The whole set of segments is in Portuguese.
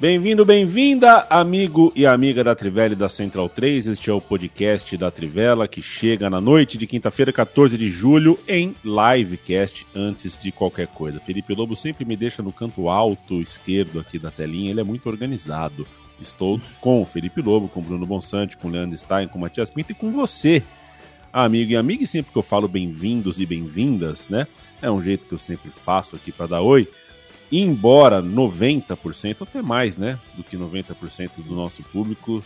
Bem-vindo, bem-vinda, amigo e amiga da Trivela e da Central 3. Este é o podcast da Trivela que chega na noite de quinta-feira, 14 de julho, em livecast antes de qualquer coisa. Felipe Lobo sempre me deixa no canto alto esquerdo aqui da telinha, ele é muito organizado. Estou com o Felipe Lobo, com o Bruno Bonsante, com o Leandro Stein, com o Matias Pinto e com você, amigo e amiga. E sempre que eu falo bem-vindos e bem-vindas, né? É um jeito que eu sempre faço aqui para dar oi embora 90%, até mais, né, do que 90% do nosso público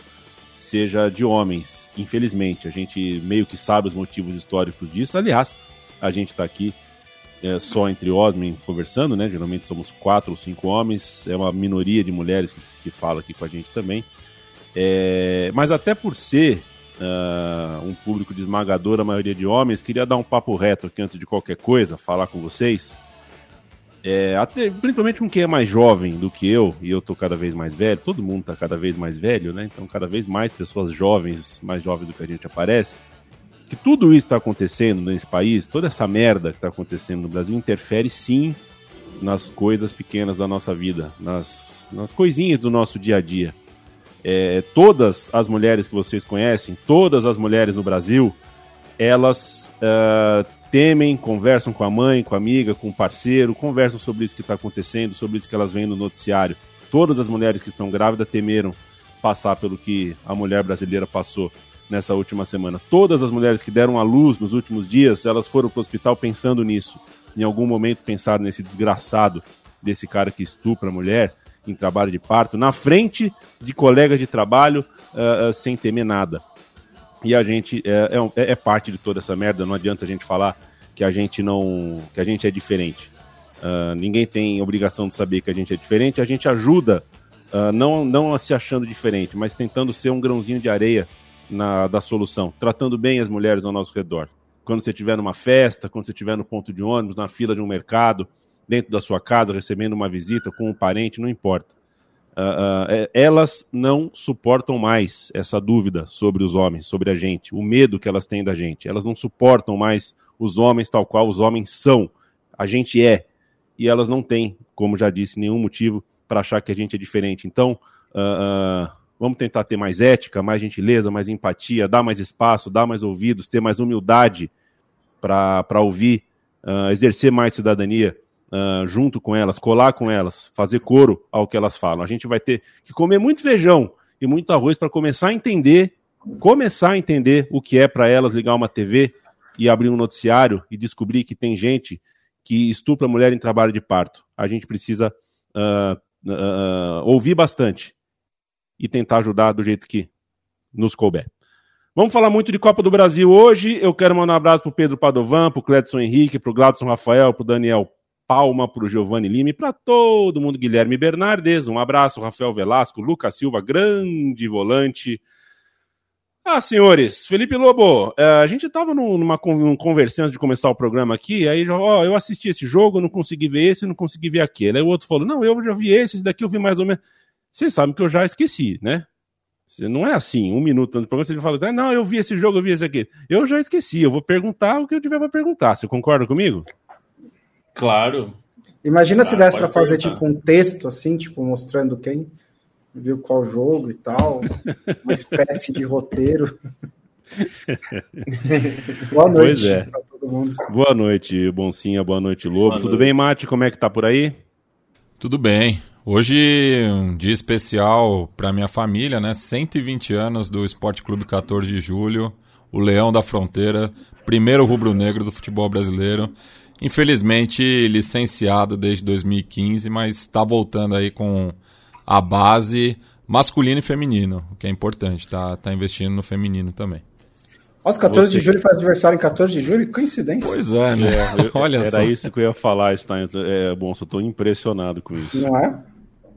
seja de homens, infelizmente. A gente meio que sabe os motivos históricos disso. Aliás, a gente está aqui é, só entre homens conversando, né? Geralmente somos quatro ou cinco homens, é uma minoria de mulheres que, que fala aqui com a gente também. É, mas até por ser uh, um público de esmagadora maioria de homens, queria dar um papo reto aqui antes de qualquer coisa, falar com vocês é, até, principalmente com quem é mais jovem do que eu, e eu tô cada vez mais velho, todo mundo tá cada vez mais velho, né? Então, cada vez mais pessoas jovens, mais jovens do que a gente aparece, que tudo isso está acontecendo nesse país, toda essa merda que está acontecendo no Brasil, interfere sim nas coisas pequenas da nossa vida, nas, nas coisinhas do nosso dia a dia. É, todas as mulheres que vocês conhecem, todas as mulheres no Brasil, elas uh, temem, conversam com a mãe, com a amiga, com o parceiro, conversam sobre isso que está acontecendo, sobre isso que elas veem no noticiário. Todas as mulheres que estão grávidas temeram passar pelo que a mulher brasileira passou nessa última semana. Todas as mulheres que deram à luz nos últimos dias, elas foram para o hospital pensando nisso. Em algum momento pensaram nesse desgraçado desse cara que estupra a mulher em trabalho de parto, na frente de colegas de trabalho, uh, uh, sem temer nada. E a gente é, é, é, parte de toda essa merda, não adianta a gente falar que a gente não. que a gente é diferente. Uh, ninguém tem obrigação de saber que a gente é diferente, a gente ajuda, uh, não, não se achando diferente, mas tentando ser um grãozinho de areia na, da solução, tratando bem as mulheres ao nosso redor. Quando você estiver numa festa, quando você estiver no ponto de ônibus, na fila de um mercado, dentro da sua casa, recebendo uma visita com um parente, não importa. Uh, uh, elas não suportam mais essa dúvida sobre os homens, sobre a gente, o medo que elas têm da gente. Elas não suportam mais os homens tal qual os homens são. A gente é. E elas não têm, como já disse, nenhum motivo para achar que a gente é diferente. Então, uh, vamos tentar ter mais ética, mais gentileza, mais empatia, dar mais espaço, dar mais ouvidos, ter mais humildade para ouvir, exercer mais cidadania uh, junto com elas, colar com elas, fazer coro ao que elas falam. A gente vai ter que comer muito feijão e muito arroz para começar a entender, começar a entender o que é para elas ligar uma TV e abrir um noticiário e descobrir que tem gente que estupra mulher em trabalho de parto. A gente precisa uh, uh, ouvir bastante e tentar ajudar do jeito que nos couber. Vamos falar muito de Copa do Brasil hoje. Eu quero mandar um abraço para Pedro Padovan, para o Cledson Henrique, para o Gladson Rafael, para o Daniel palma para o Giovanni Lima e para todo mundo. Guilherme Bernardes, um abraço. Rafael Velasco, Lucas Silva, grande volante. Ah, senhores, Felipe Lobo, eh, a gente estava numa conversa de começar o programa aqui, aí ó, eu assisti esse jogo, não consegui ver esse, não consegui ver aquele. Aí o outro falou, não, eu já vi esse, esse daqui eu vi mais ou menos. Vocês sabem que eu já esqueci, né? Não é assim, um minuto antes do programa, você fala, assim, não, eu vi esse jogo, eu vi esse aqui. Eu já esqueci, eu vou perguntar o que eu tiver para perguntar. Você concorda comigo? Claro. Imagina claro, se desse para fazer tipo um texto assim, tipo mostrando quem viu qual jogo e tal, uma espécie de roteiro. boa noite é. para todo mundo. Boa noite, Boncinha, boa noite, Lobo. Boa Tudo noite. bem, Mate? Como é que tá por aí? Tudo bem. Hoje um dia especial para minha família, né? 120 anos do Esporte Clube 14 de Julho, o Leão da Fronteira, primeiro rubro-negro do futebol brasileiro infelizmente licenciado desde 2015, mas está voltando aí com a base masculino e feminino, o que é importante, tá, tá investindo no feminino também. Nossa, 14 Você... de julho faz aniversário em 14 de julho? Coincidência. Pois é, né? É, Olha Era só. isso que eu ia falar, Stein. É, bom, só tô impressionado com isso. Não é?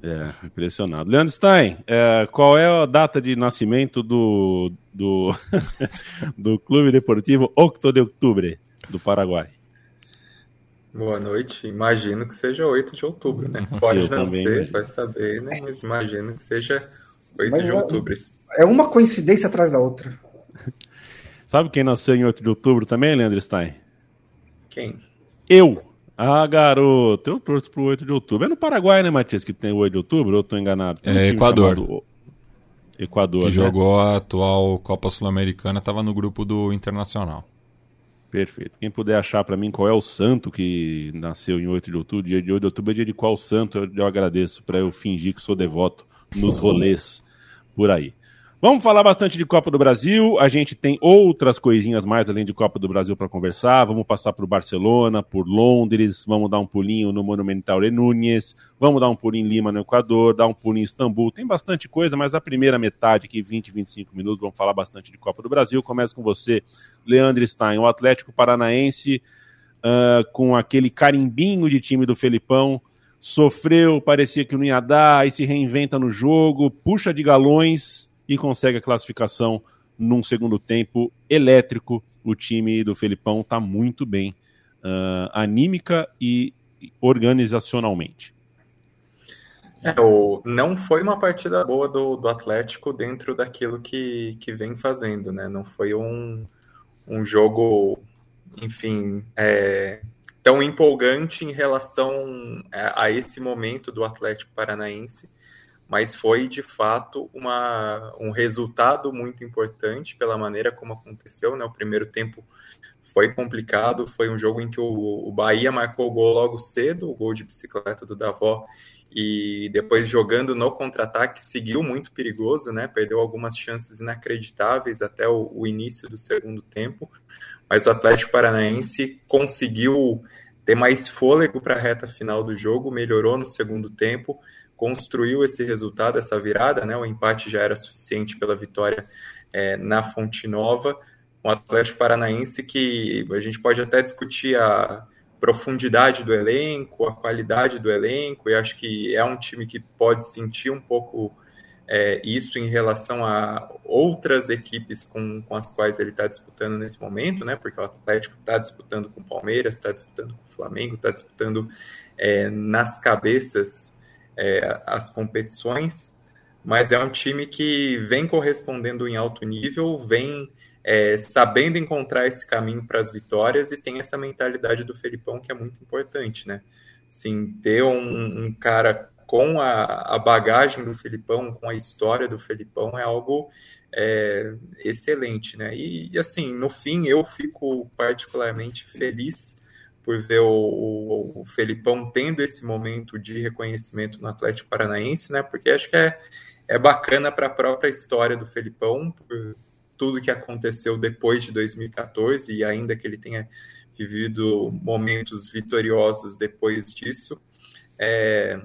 É, impressionado. Leandro Stein, é, qual é a data de nascimento do, do, do Clube Deportivo Octo de Outubro, do Paraguai? Boa noite. Imagino que seja 8 de outubro, né? Pode eu não ser, imagino. vai saber, né? Mas imagino que seja 8 Mas de é, outubro. É uma coincidência atrás da outra. Sabe quem nasceu em 8 de outubro também, Leandro Stein? Quem? Eu. Ah, garoto, eu torço pro 8 de outubro. É no Paraguai, né, Matias, que tem o 8 de outubro? Ou eu tô enganado? Tem é Equador. Equador, Que né? jogou a atual Copa Sul-Americana, tava no grupo do Internacional. Perfeito. Quem puder achar para mim qual é o santo que nasceu em 8 de outubro, dia de 8 de outubro é dia de qual santo, eu, eu agradeço para eu fingir que sou devoto nos rolês por aí. Vamos falar bastante de Copa do Brasil. A gente tem outras coisinhas mais além de Copa do Brasil para conversar. Vamos passar por Barcelona, por Londres, vamos dar um pulinho no Monumental de vamos dar um pulinho em Lima, no Equador, dar um pulinho em Istambul. Tem bastante coisa, mas a primeira metade, aqui 20, 25 minutos, vamos falar bastante de Copa do Brasil. Começa com você, Leandro Stein, o Atlético Paranaense, uh, com aquele carimbinho de time do Felipão. Sofreu, parecia que não ia dar, aí se reinventa no jogo, puxa de galões e consegue a classificação num segundo tempo elétrico. O time do Felipão está muito bem, uh, anímica e organizacionalmente. É, o, não foi uma partida boa do, do Atlético dentro daquilo que, que vem fazendo, né? Não foi um, um jogo, enfim, é, tão empolgante em relação a, a, esse momento do Atlético Paranaense mas foi de fato uma, um resultado muito importante pela maneira como aconteceu. Né? O primeiro tempo foi complicado, foi um jogo em que o, o Bahia marcou o gol logo cedo, o gol de bicicleta do Davó, e depois jogando no contra-ataque seguiu muito perigoso, né? Perdeu algumas chances inacreditáveis até o, o início do segundo tempo, mas o Atlético Paranaense conseguiu ter mais fôlego para a reta final do jogo, melhorou no segundo tempo, construiu esse resultado, essa virada, né? O empate já era suficiente pela vitória é, na Fonte Nova. Um Atlético Paranaense que a gente pode até discutir a profundidade do elenco, a qualidade do elenco, e acho que é um time que pode sentir um pouco é, isso em relação a outras equipes com, com as quais ele está disputando nesse momento, né? Porque o Atlético está disputando com o Palmeiras, está disputando com o Flamengo, está disputando é, nas cabeças é, as competições, mas é um time que vem correspondendo em alto nível, vem é, sabendo encontrar esse caminho para as vitórias e tem essa mentalidade do Felipão que é muito importante, né? Sim, ter um, um cara com a, a, bagagem do Felipão, com a história do Felipão, é algo é, excelente, né? E, e, assim, no fim, eu fico particularmente feliz por ver o, o, o, Felipão tendo esse momento de reconhecimento no Atlético Paranaense, né? Porque acho que é, é bacana para a própria história do Felipão, por tudo que aconteceu depois de 2014 e ainda que ele tenha vivido momentos vitoriosos depois disso. É,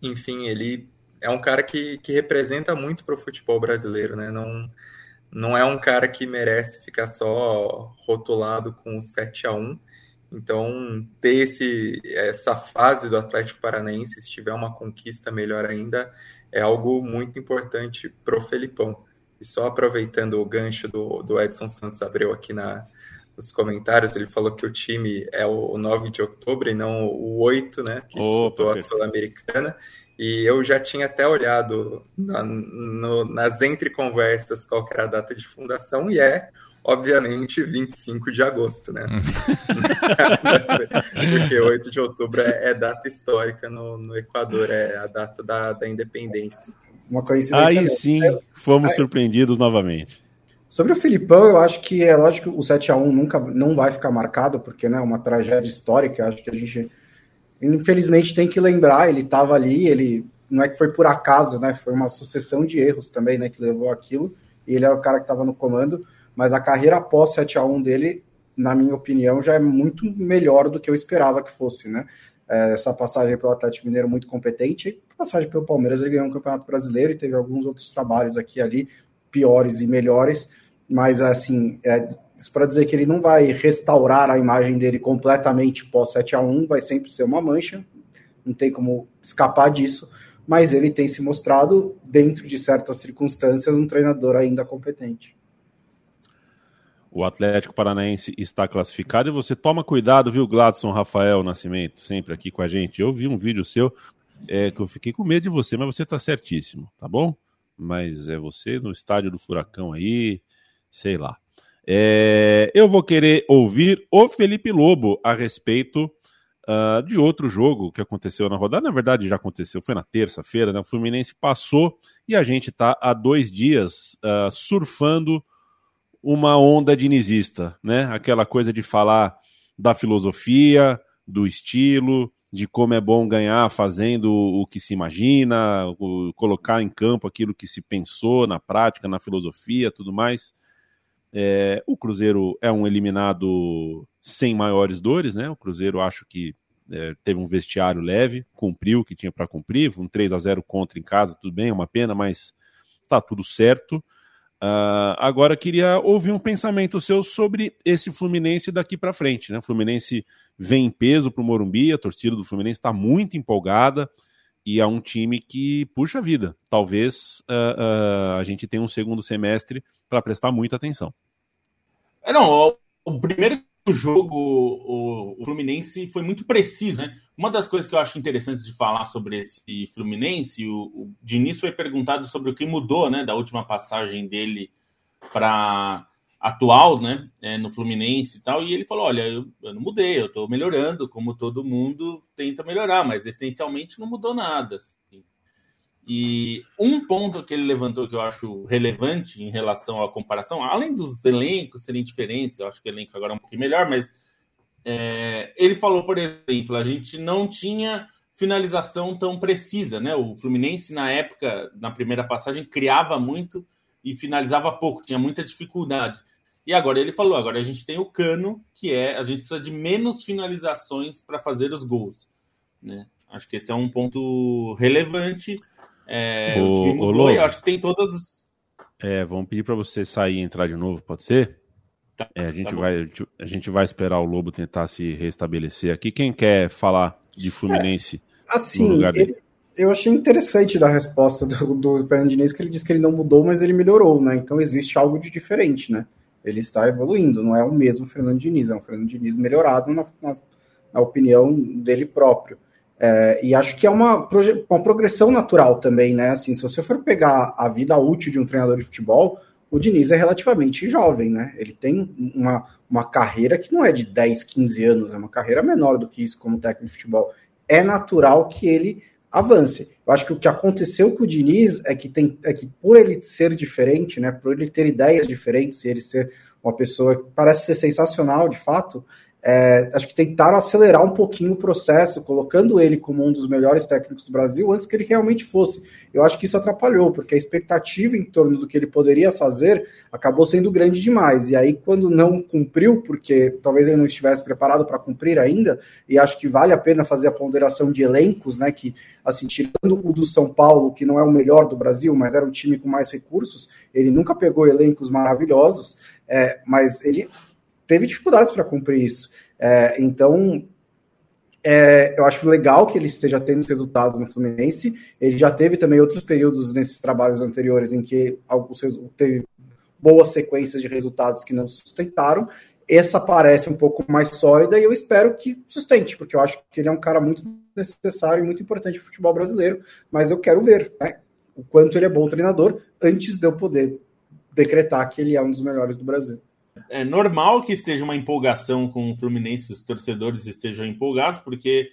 enfim, ele é um cara que, que representa muito para o futebol brasileiro, né? Não, não é um cara que merece ficar só rotulado com o 7 a 1 então, ter esse, essa fase do Atlético Paranaense, se tiver uma conquista melhor ainda, é algo muito importante para o Felipão. E só aproveitando o gancho do, do Edson Santos Abreu aqui na, nos comentários, ele falou que o time é o 9 de outubro e não o 8, né? Que disputou a Sul-Americana. E eu já tinha até olhado na, no, nas entreconversas qual era a data de fundação, e é obviamente 25 de agosto, né? Porque 8 de outubro é, é data histórica no, no, Equador, é a data da, da independência. Uma coincidência. Aí sim, fomos Aí, surpreendidos novamente. Sobre o Filipão, eu acho que é lógico que o 7 a 1 nunca não vai ficar marcado, porque né, é uma tragédia histórica, acho que a gente infelizmente tem que lembrar, ele estava ali, ele não é que foi por acaso, né? Foi uma sucessão de erros também, né, que levou aquilo, e ele era o cara que estava no comando mas a carreira após 7 a 1 dele, na minha opinião, já é muito melhor do que eu esperava que fosse, né? é, essa passagem pelo Atlético Mineiro muito competente, passagem pelo Palmeiras ele ganhou um Campeonato Brasileiro e teve alguns outros trabalhos aqui ali, piores e melhores, mas assim, é, isso para dizer que ele não vai restaurar a imagem dele completamente pós 7 a 1 vai sempre ser uma mancha, não tem como escapar disso, mas ele tem se mostrado, dentro de certas circunstâncias, um treinador ainda competente. O Atlético Paranaense está classificado e você toma cuidado, viu, Gladson Rafael Nascimento, sempre aqui com a gente. Eu vi um vídeo seu é, que eu fiquei com medo de você, mas você está certíssimo, tá bom? Mas é você no estádio do Furacão aí, sei lá. É, eu vou querer ouvir o Felipe Lobo a respeito uh, de outro jogo que aconteceu na rodada. Na verdade, já aconteceu, foi na terça-feira, né? O Fluminense passou e a gente está há dois dias uh, surfando uma onda dinizista, né? Aquela coisa de falar da filosofia, do estilo, de como é bom ganhar fazendo o que se imagina, o, colocar em campo aquilo que se pensou na prática, na filosofia, tudo mais. É, o Cruzeiro é um eliminado sem maiores dores, né? O Cruzeiro acho que é, teve um vestiário leve, cumpriu o que tinha para cumprir, um 3 a 0 contra em casa, tudo bem, é uma pena, mas tá tudo certo. Uh, agora queria ouvir um pensamento seu sobre esse Fluminense daqui para frente. Né? O Fluminense vem em peso para o Morumbi, a torcida do Fluminense está muito empolgada e é um time que puxa vida. Talvez uh, uh, a gente tenha um segundo semestre para prestar muita atenção. É, não, o, o jogo, o, o, Fluminense foi muito preciso, né? Uma das coisas que eu acho interessantes de falar sobre esse Fluminense, o, o Diniz foi perguntado sobre o que mudou, né, da última passagem dele para atual, né, é, no Fluminense e tal, e ele falou, olha, eu, eu não mudei, eu estou melhorando, como todo mundo tenta melhorar, mas essencialmente não mudou nada. Assim. E um ponto que ele levantou que eu acho relevante em relação à comparação, além dos elencos serem diferentes, eu acho que o elenco agora é um pouquinho melhor, mas é, ele falou, por exemplo, a gente não tinha finalização tão precisa, né? O Fluminense, na época, na primeira passagem, criava muito e finalizava pouco, tinha muita dificuldade. E agora ele falou: agora a gente tem o cano, que é a gente precisa de menos finalizações para fazer os gols. Né? Acho que esse é um ponto relevante. É, o, o time mudou e acho que tem todas. É, vamos pedir para você sair e entrar de novo, pode ser? Tá, é, a, gente tá vai, a gente vai esperar o Lobo tentar se restabelecer aqui. Quem quer falar de Fluminense? É, assim, ele, eu achei interessante da resposta do, do Fernando Diniz, que ele disse que ele não mudou, mas ele melhorou, né? Então existe algo de diferente, né? Ele está evoluindo, não é o mesmo Fernando Diniz, é um Fernando Diniz melhorado na, na, na opinião dele próprio. É, e acho que é uma, uma progressão natural também, né? Assim, se você for pegar a vida útil de um treinador de futebol, o Diniz é relativamente jovem, né? Ele tem uma, uma carreira que não é de 10, 15 anos, é uma carreira menor do que isso como técnico de futebol. É natural que ele avance. Eu acho que o que aconteceu com o Diniz é que, tem, é que por ele ser diferente, né, por ele ter ideias diferentes, ele ser uma pessoa que parece ser sensacional de fato, é, acho que tentaram acelerar um pouquinho o processo, colocando ele como um dos melhores técnicos do Brasil antes que ele realmente fosse. Eu acho que isso atrapalhou, porque a expectativa em torno do que ele poderia fazer acabou sendo grande demais. E aí, quando não cumpriu, porque talvez ele não estivesse preparado para cumprir ainda, e acho que vale a pena fazer a ponderação de elencos, né? Que, assim, tirando o do São Paulo, que não é o melhor do Brasil, mas era um time com mais recursos, ele nunca pegou elencos maravilhosos, é, mas ele teve dificuldades para cumprir isso. É, então, é, eu acho legal que ele esteja tendo resultados no Fluminense. Ele já teve também outros períodos nesses trabalhos anteriores em que alguns, teve boas sequências de resultados que não sustentaram. Essa parece um pouco mais sólida e eu espero que sustente, porque eu acho que ele é um cara muito necessário e muito importante para o futebol brasileiro. Mas eu quero ver né, o quanto ele é bom treinador antes de eu poder decretar que ele é um dos melhores do Brasil é normal que esteja uma empolgação com o Fluminense, os torcedores estejam empolgados, porque,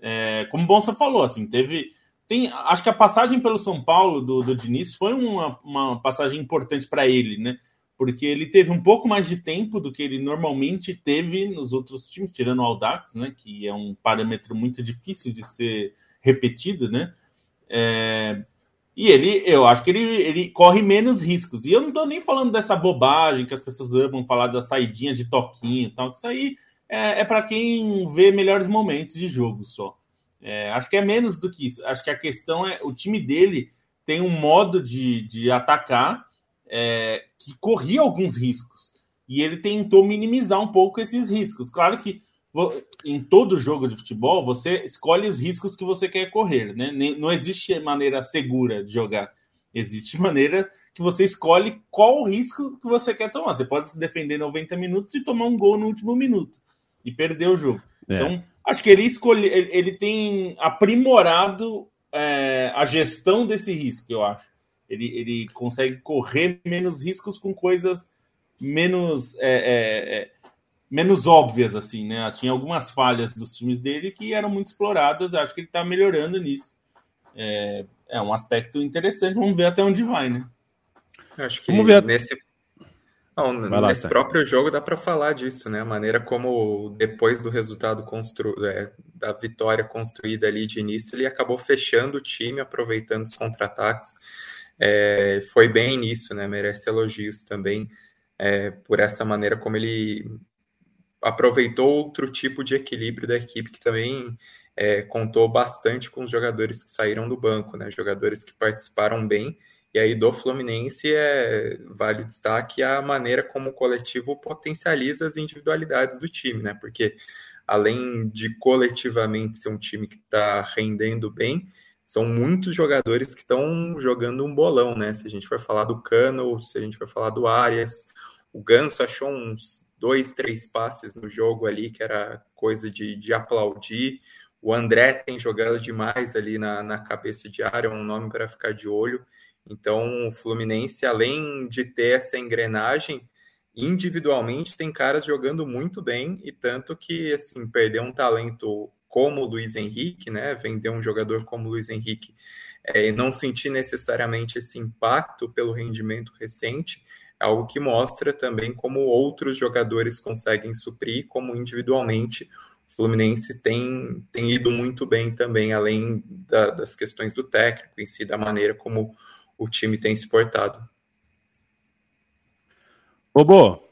é, como o Bonsa falou, assim, teve. Tem, acho que a passagem pelo São Paulo do, do Diniz foi uma, uma passagem importante para ele, né? Porque ele teve um pouco mais de tempo do que ele normalmente teve nos outros times, tirando o Audax, né? Que é um parâmetro muito difícil de ser repetido, né? É, e ele, eu acho que ele, ele corre menos riscos. E eu não tô nem falando dessa bobagem que as pessoas amam falar da saidinha de toquinho e tal. Isso aí é, é para quem vê melhores momentos de jogo só. É, acho que é menos do que isso. Acho que a questão é o time dele tem um modo de, de atacar é, que corria alguns riscos. E ele tentou minimizar um pouco esses riscos. Claro que em todo jogo de futebol, você escolhe os riscos que você quer correr. Né? Não existe maneira segura de jogar. Existe maneira que você escolhe qual o risco que você quer tomar. Você pode se defender 90 minutos e tomar um gol no último minuto e perder o jogo. É. Então, acho que ele escolhe, ele, ele tem aprimorado é, a gestão desse risco, eu acho. Ele, ele consegue correr menos riscos com coisas menos é, é, é, menos óbvias, assim, né? Tinha algumas falhas dos times dele que eram muito exploradas. Acho que ele está melhorando nisso. É, é um aspecto interessante. Vamos ver até onde vai, né? Acho que Vamos ver. nesse, não, lá, nesse próprio jogo dá para falar disso, né? A maneira como depois do resultado constru... É, da vitória construída ali de início, ele acabou fechando o time, aproveitando os contra-ataques. É, foi bem nisso, né? Merece elogios também é, por essa maneira como ele aproveitou outro tipo de equilíbrio da equipe que também é, contou bastante com os jogadores que saíram do banco, né? Jogadores que participaram bem. E aí do Fluminense é, vale o destaque a maneira como o coletivo potencializa as individualidades do time, né? Porque além de coletivamente ser um time que está rendendo bem, são muitos jogadores que estão jogando um bolão, né? Se a gente for falar do Cano, se a gente for falar do Arias, o Ganso achou uns dois, três passes no jogo ali, que era coisa de, de aplaudir. O André tem jogado demais ali na, na cabeça de área, é um nome para ficar de olho. Então, o Fluminense, além de ter essa engrenagem, individualmente tem caras jogando muito bem e tanto que, assim, perder um talento como o Luiz Henrique, né, vender um jogador como o Luiz Henrique é, e não sentir necessariamente esse impacto pelo rendimento recente, algo que mostra também como outros jogadores conseguem suprir, como individualmente o Fluminense tem, tem ido muito bem também, além da, das questões do técnico em si, da maneira como o time tem se portado. Bobo,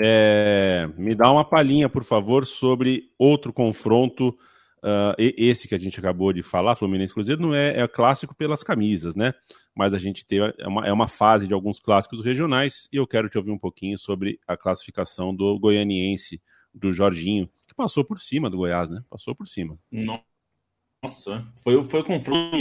é, me dá uma palhinha, por favor, sobre outro confronto Uh, esse que a gente acabou de falar, Fluminense Cruzeiro, não é, é clássico pelas camisas, né? Mas a gente tem é uma, é uma fase de alguns clássicos regionais e eu quero te ouvir um pouquinho sobre a classificação do goianiense, do Jorginho, que passou por cima do Goiás, né? Passou por cima. Nossa, foi, foi o confronto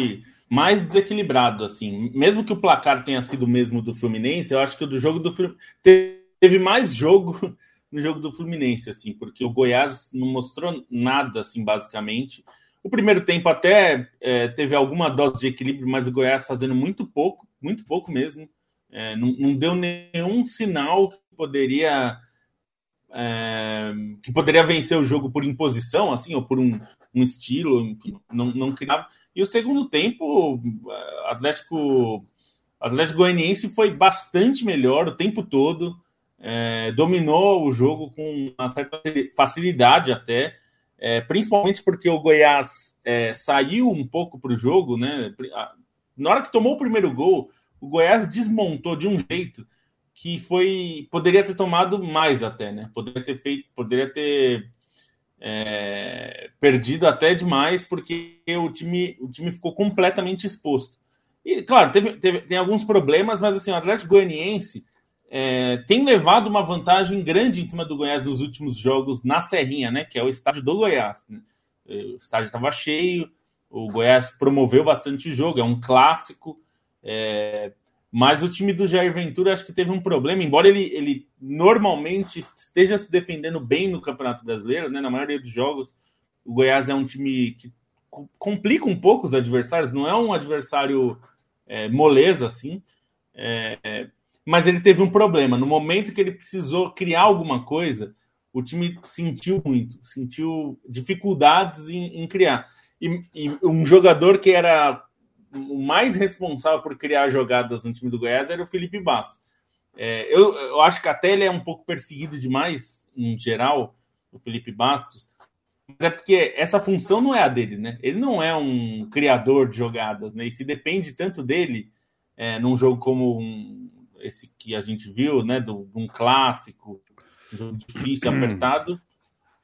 mais desequilibrado, assim. Mesmo que o placar tenha sido o mesmo do Fluminense, eu acho que o do jogo do Fluminense teve mais jogo no jogo do Fluminense, assim, porque o Goiás não mostrou nada, assim, basicamente. O primeiro tempo até é, teve alguma dose de equilíbrio, mas o Goiás fazendo muito pouco, muito pouco mesmo. É, não, não, deu nenhum sinal que poderia é, que poderia vencer o jogo por imposição, assim, ou por um, um estilo, não, não criava. E o segundo tempo, Atlético Atlético Goianiense foi bastante melhor o tempo todo é, dominou o jogo com uma certa facilidade até, é, principalmente porque o Goiás é, saiu um pouco para o jogo, né? Na hora que tomou o primeiro gol, o Goiás desmontou de um jeito que foi poderia ter tomado mais até, né? Poderia ter feito, poderia ter é, perdido até demais porque o time o time ficou completamente exposto. E claro, teve, teve tem alguns problemas, mas assim o Atlético Goianiense é, tem levado uma vantagem grande em cima do Goiás nos últimos jogos na Serrinha, né? Que é o estádio do Goiás. Né? O estádio estava cheio, o Goiás promoveu bastante jogo, é um clássico. É, mas o time do Jair Ventura acho que teve um problema, embora ele, ele normalmente esteja se defendendo bem no Campeonato Brasileiro, né? Na maioria dos jogos, o Goiás é um time que complica um pouco os adversários, não é um adversário é, moleza assim. É, é mas ele teve um problema. No momento que ele precisou criar alguma coisa, o time sentiu muito, sentiu dificuldades em, em criar. E, e, um jogador que era o mais responsável por criar jogadas no time do Goiás era o Felipe Bastos. É, eu, eu, acho que até ele é um pouco perseguido demais, em geral, o Felipe Bastos, mas é porque essa função não é a dele, né? Ele não é um criador de jogadas, né? E se depende tanto dele é, num jogo como um, esse que a gente viu, né, de um clássico, um jogo difícil, apertado,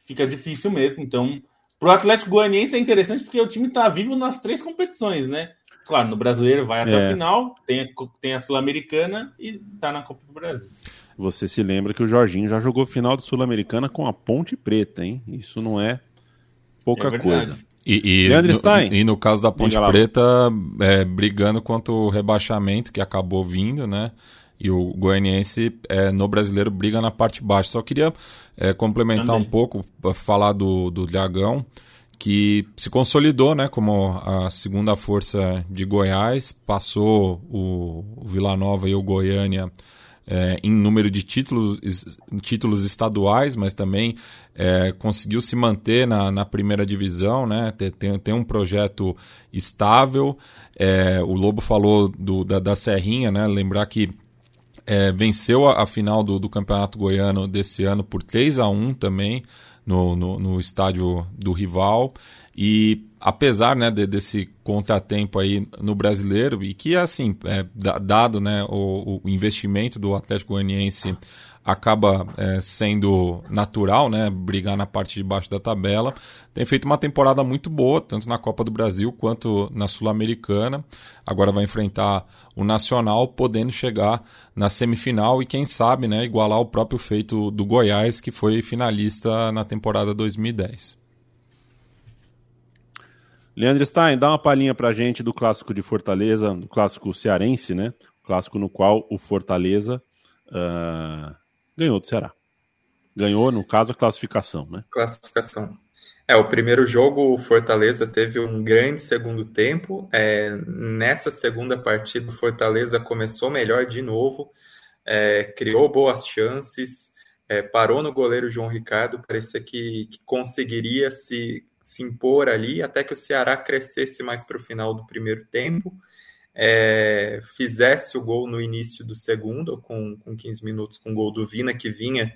fica difícil mesmo. Então, Pro Atlético Goianiense é interessante porque o time tá vivo nas três competições, né? Claro, no brasileiro vai até é. a final, tem a, tem a Sul-Americana e tá na Copa do Brasil. Você se lembra que o Jorginho já jogou final de Sul-Americana com a Ponte Preta, hein? Isso não é pouca é coisa. E, e, no, e no caso da Ponte Preta, é, brigando contra o rebaixamento que acabou vindo, né? E o Goianiense é, no brasileiro briga na parte baixa. Só queria é, complementar Também. um pouco, falar do, do Dragão, que se consolidou né, como a segunda força de Goiás, passou o, o Vila Nova e o Goiânia é, em número de títulos, títulos estaduais, mas também é, conseguiu se manter na, na primeira divisão, né? Tem, tem, tem um projeto estável. É, o Lobo falou do, da, da Serrinha, né? Lembrar que é, venceu a, a final do, do, Campeonato Goiano desse ano por 3 a 1 também no, no, no estádio do rival. E apesar né, de, desse contratempo aí no brasileiro, e que assim, é, dado né, o, o investimento do Atlético Goianiense acaba é, sendo natural, né? Brigar na parte de baixo da tabela. Tem feito uma temporada muito boa, tanto na Copa do Brasil quanto na Sul-Americana. Agora vai enfrentar o Nacional, podendo chegar na semifinal e, quem sabe, né, igualar o próprio feito do Goiás, que foi finalista na temporada 2010. Leandro Stein, dá uma palhinha pra gente do clássico de Fortaleza, do clássico cearense, né? clássico no qual o Fortaleza uh, ganhou do Ceará. Ganhou, no caso, a classificação, né? Classificação. É, o primeiro jogo, o Fortaleza teve um grande segundo tempo. É, nessa segunda partida, o Fortaleza começou melhor de novo, é, criou boas chances, é, parou no goleiro João Ricardo, parecia que, que, conseguiria se, se impor ali, até que o Ceará crescesse mais para o final do primeiro tempo é, fizesse o gol no início do segundo, com, com 15 minutos, com o gol do Vina, que vinha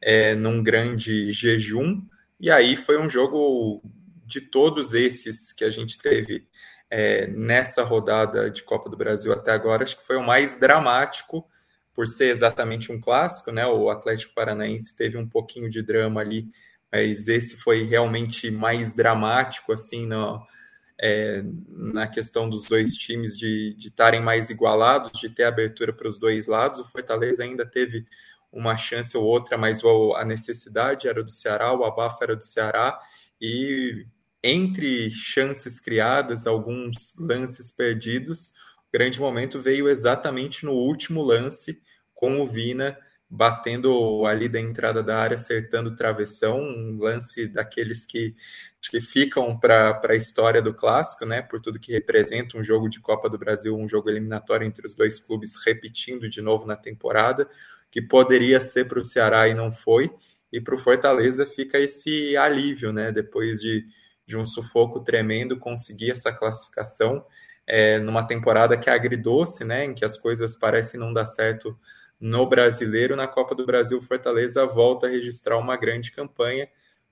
é, num grande jejum. E aí foi um jogo de todos esses que a gente teve é, nessa rodada de Copa do Brasil até agora, acho que foi o mais dramático, por ser exatamente um clássico, né? O Atlético Paranaense teve um pouquinho de drama ali, mas esse foi realmente mais dramático, assim, no, é, na questão dos dois times de estarem mais igualados, de ter abertura para os dois lados. O Fortaleza ainda teve uma chance ou outra, mas a necessidade era do Ceará, o abafo era do Ceará, e entre chances criadas, alguns lances perdidos, o grande momento veio exatamente no último lance, com o Vina batendo ali da entrada da área, acertando travessão, um lance daqueles que que ficam para a história do clássico, né? Por tudo que representa um jogo de Copa do Brasil, um jogo eliminatório entre os dois clubes repetindo de novo na temporada, que poderia ser para o Ceará e não foi, e para o Fortaleza fica esse alívio, né? Depois de, de um sufoco tremendo, conseguir essa classificação é, numa temporada que é agridoce, né? Em que as coisas parecem não dar certo no brasileiro, na Copa do Brasil, Fortaleza volta a registrar uma grande campanha,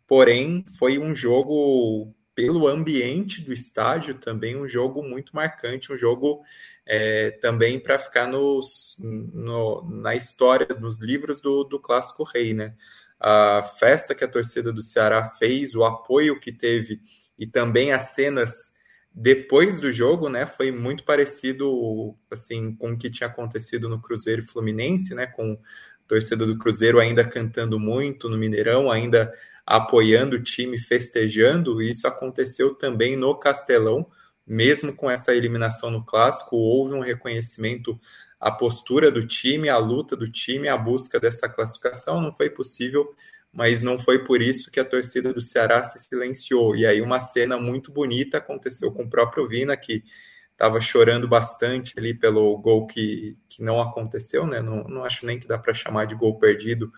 porém foi um jogo pelo ambiente do estádio também um jogo muito marcante, um jogo é, também para ficar nos, no, na história, nos livros do, do Clássico Rei, né? A festa que a torcida do Ceará fez, o apoio que teve e também as cenas depois do jogo, né, foi muito parecido assim com o que tinha acontecido no Cruzeiro e Fluminense, né, com torcida do Cruzeiro ainda cantando muito no Mineirão, ainda apoiando o time, festejando. Isso aconteceu também no Castelão, mesmo com essa eliminação no clássico, houve um reconhecimento à postura do time, à luta do time, à busca dessa classificação. Não foi possível mas não foi por isso que a torcida do Ceará se silenciou. E aí uma cena muito bonita aconteceu com o próprio Vina, que estava chorando bastante ali pelo gol que, que não aconteceu, né? Não, não acho nem que dá para chamar de gol perdido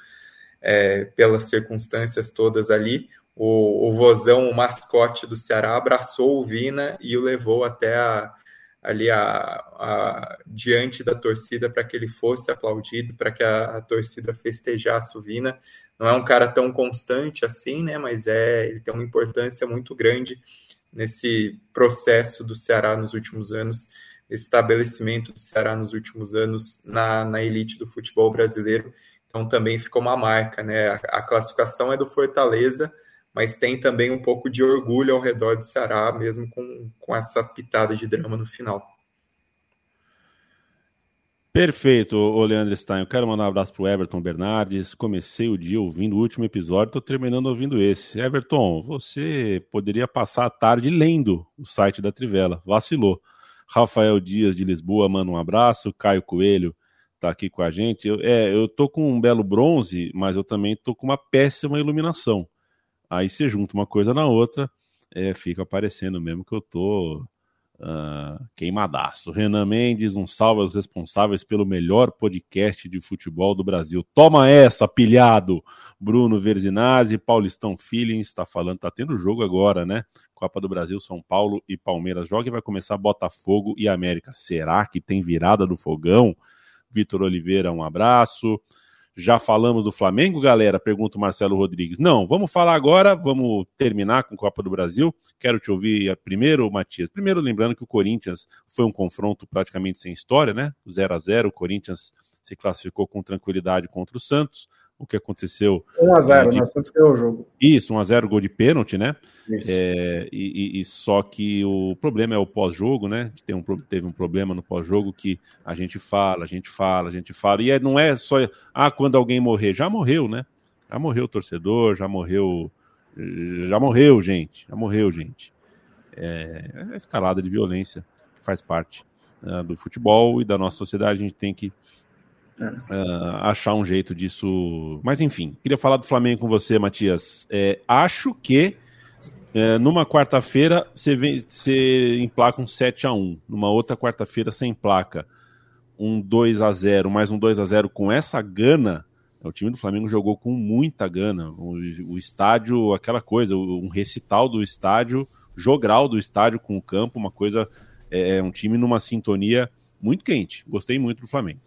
é, pelas circunstâncias todas ali. O, o Vozão, o mascote do Ceará, abraçou o Vina e o levou até a, ali a, a, diante da torcida para que ele fosse aplaudido, para que a, a, torcida festejasse o Vina não é um cara tão constante assim, né? Mas é, ele tem uma importância muito grande nesse processo do Ceará nos últimos anos, esse estabelecimento do Ceará nos últimos anos na, na elite do futebol brasileiro. Então também ficou uma marca, né? A, a classificação é do Fortaleza, mas tem também um pouco de orgulho ao redor do Ceará, mesmo com, com essa pitada de drama no final. Perfeito, ô Leandro Stein. Eu quero mandar um abraço pro Everton Bernardes. Comecei o dia ouvindo o último episódio, tô terminando ouvindo esse. Everton, você poderia passar a tarde lendo o site da Trivela. Vacilou. Rafael Dias de Lisboa manda um abraço. Caio Coelho tá aqui com a gente. Eu, é, eu tô com um belo bronze, mas eu também tô com uma péssima iluminação. Aí você junta uma coisa na outra, é, fica aparecendo mesmo que eu tô Uh, queimadaço. Renan Mendes, um salve aos responsáveis pelo melhor podcast de futebol do Brasil. Toma essa, pilhado! Bruno Verzinazzi, Paulistão Feelings, está falando, tá tendo jogo agora, né? Copa do Brasil, São Paulo e Palmeiras joga e vai começar Botafogo e América. Será que tem virada do fogão? Vitor Oliveira, um abraço. Já falamos do Flamengo, galera? Pergunta o Marcelo Rodrigues. Não, vamos falar agora, vamos terminar com Copa do Brasil. Quero te ouvir primeiro, Matias. Primeiro, lembrando que o Corinthians foi um confronto praticamente sem história, né? 0 a 0 O Corinthians se classificou com tranquilidade contra o Santos o que aconteceu. 1x0, né? Santos ganhou o jogo. Isso, 1x0, gol de pênalti, né? É, e, e, só que o problema é o pós-jogo, né? Tem um, teve um problema no pós-jogo que a gente fala, a gente fala, a gente fala. E é, não é só, ah, quando alguém morrer. Já morreu, né? Já morreu o torcedor, já morreu. Já morreu, gente. Já morreu, gente. É, é a escalada de violência que faz parte uh, do futebol e da nossa sociedade. A gente tem que Uh, achar um jeito disso. Mas enfim, queria falar do Flamengo com você, Matias. É, acho que é, numa quarta-feira você, você emplaca um 7 a 1 numa outra quarta-feira sem placa um 2 a 0 mais um 2 a 0 com essa gana. O time do Flamengo jogou com muita gana. O, o estádio, aquela coisa, um recital do estádio, jogral do estádio com o campo, uma coisa. É, é um time numa sintonia muito quente. Gostei muito do Flamengo.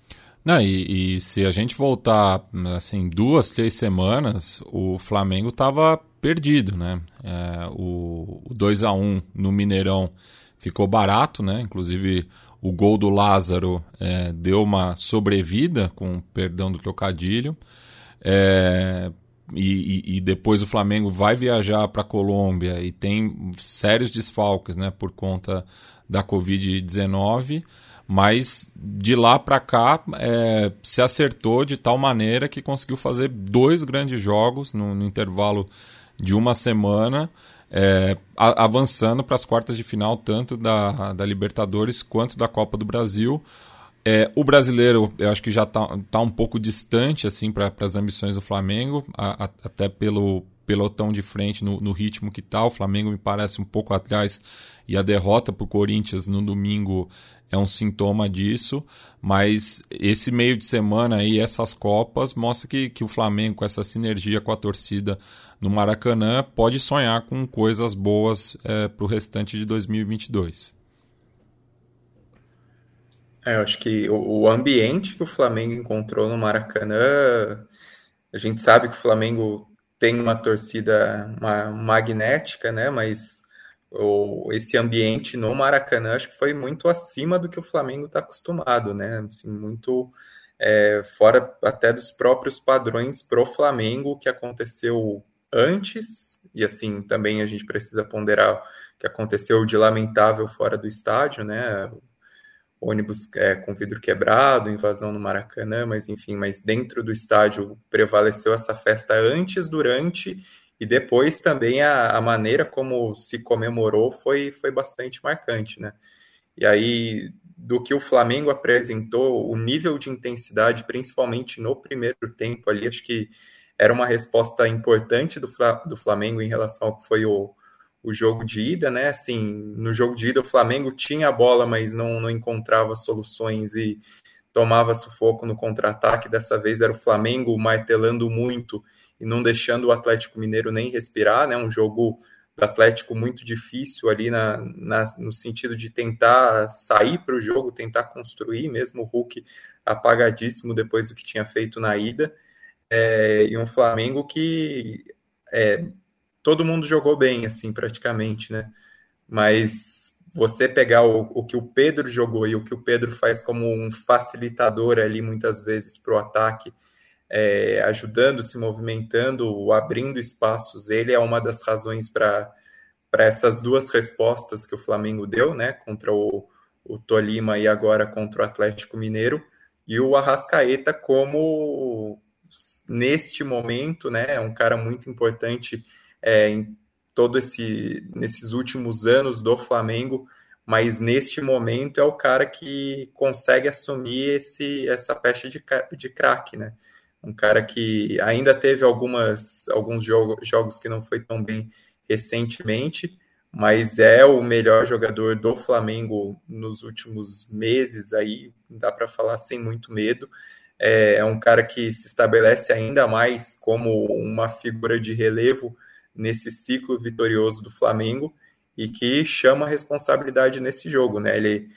Não, e, e, se a gente voltar assim duas, três semanas, o Flamengo estava perdido, né? É, o, o 2 a 1 no Mineirão ficou barato, né? Inclusive o gol do Lázaro é, deu uma sobrevida, com perdão do trocadilho. É, e, e, depois o Flamengo vai viajar para a Colômbia e tem sérios desfalques, né? Por conta da Covid-19 mas de lá para cá é, se acertou de tal maneira que conseguiu fazer dois grandes jogos no, no intervalo de uma semana, é, a, avançando para as quartas de final tanto da, da Libertadores quanto da Copa do Brasil. É, o brasileiro, eu acho que já está tá um pouco distante assim para as ambições do Flamengo, a, a, até pelo pelotão de frente no, no ritmo que está. O Flamengo me parece um pouco atrás e a derrota para o Corinthians no domingo é um sintoma disso, mas esse meio de semana aí, essas Copas, mostra que, que o Flamengo, com essa sinergia com a torcida no Maracanã, pode sonhar com coisas boas é, para o restante de 2022. É, eu acho que o, o ambiente que o Flamengo encontrou no Maracanã, a gente sabe que o Flamengo tem uma torcida uma, magnética, né? Mas ou esse ambiente no Maracanã acho que foi muito acima do que o Flamengo está acostumado, né? Assim, muito é, fora até dos próprios padrões pro Flamengo que aconteceu antes e assim também a gente precisa ponderar que aconteceu de lamentável fora do estádio, né? Ônibus é, com vidro quebrado, invasão no Maracanã, mas enfim, mas dentro do estádio prevaleceu essa festa antes, durante e depois também a, a, maneira como se comemorou foi, foi bastante marcante, né? E aí, do que o Flamengo apresentou, o nível de intensidade, principalmente no primeiro tempo ali, acho que era uma resposta importante do, do Flamengo em relação ao que foi o, o jogo de ida, né? Assim, no jogo de ida o Flamengo tinha a bola, mas não, não encontrava soluções e tomava sufoco no contra-ataque. Dessa vez era o Flamengo martelando muito e não deixando o Atlético Mineiro nem respirar, né? Um jogo do Atlético muito difícil ali na, na no sentido de tentar sair para o jogo, tentar construir, mesmo o Hulk apagadíssimo depois do que tinha feito na ida. É, e um Flamengo que é, todo mundo jogou bem, assim, praticamente, né? Mas você pegar o, o que o Pedro jogou e o que o Pedro faz como um facilitador ali, muitas vezes, para o ataque, é, ajudando, se movimentando, abrindo espaços. Ele é uma das razões para essas duas respostas que o Flamengo deu, né? Contra o, o Tolima e agora contra o Atlético Mineiro. E o Arrascaeta, como neste momento, né? É um cara muito importante é, em todo esse nesses últimos anos do Flamengo, mas neste momento é o cara que consegue assumir esse essa pecha de, de craque, né? Um cara que ainda teve algumas alguns jogo, jogos que não foi tão bem recentemente, mas é o melhor jogador do Flamengo nos últimos meses aí, dá para falar sem muito medo. É, é um cara que se estabelece ainda mais como uma figura de relevo nesse ciclo vitorioso do Flamengo e que chama a responsabilidade nesse jogo, né? Ele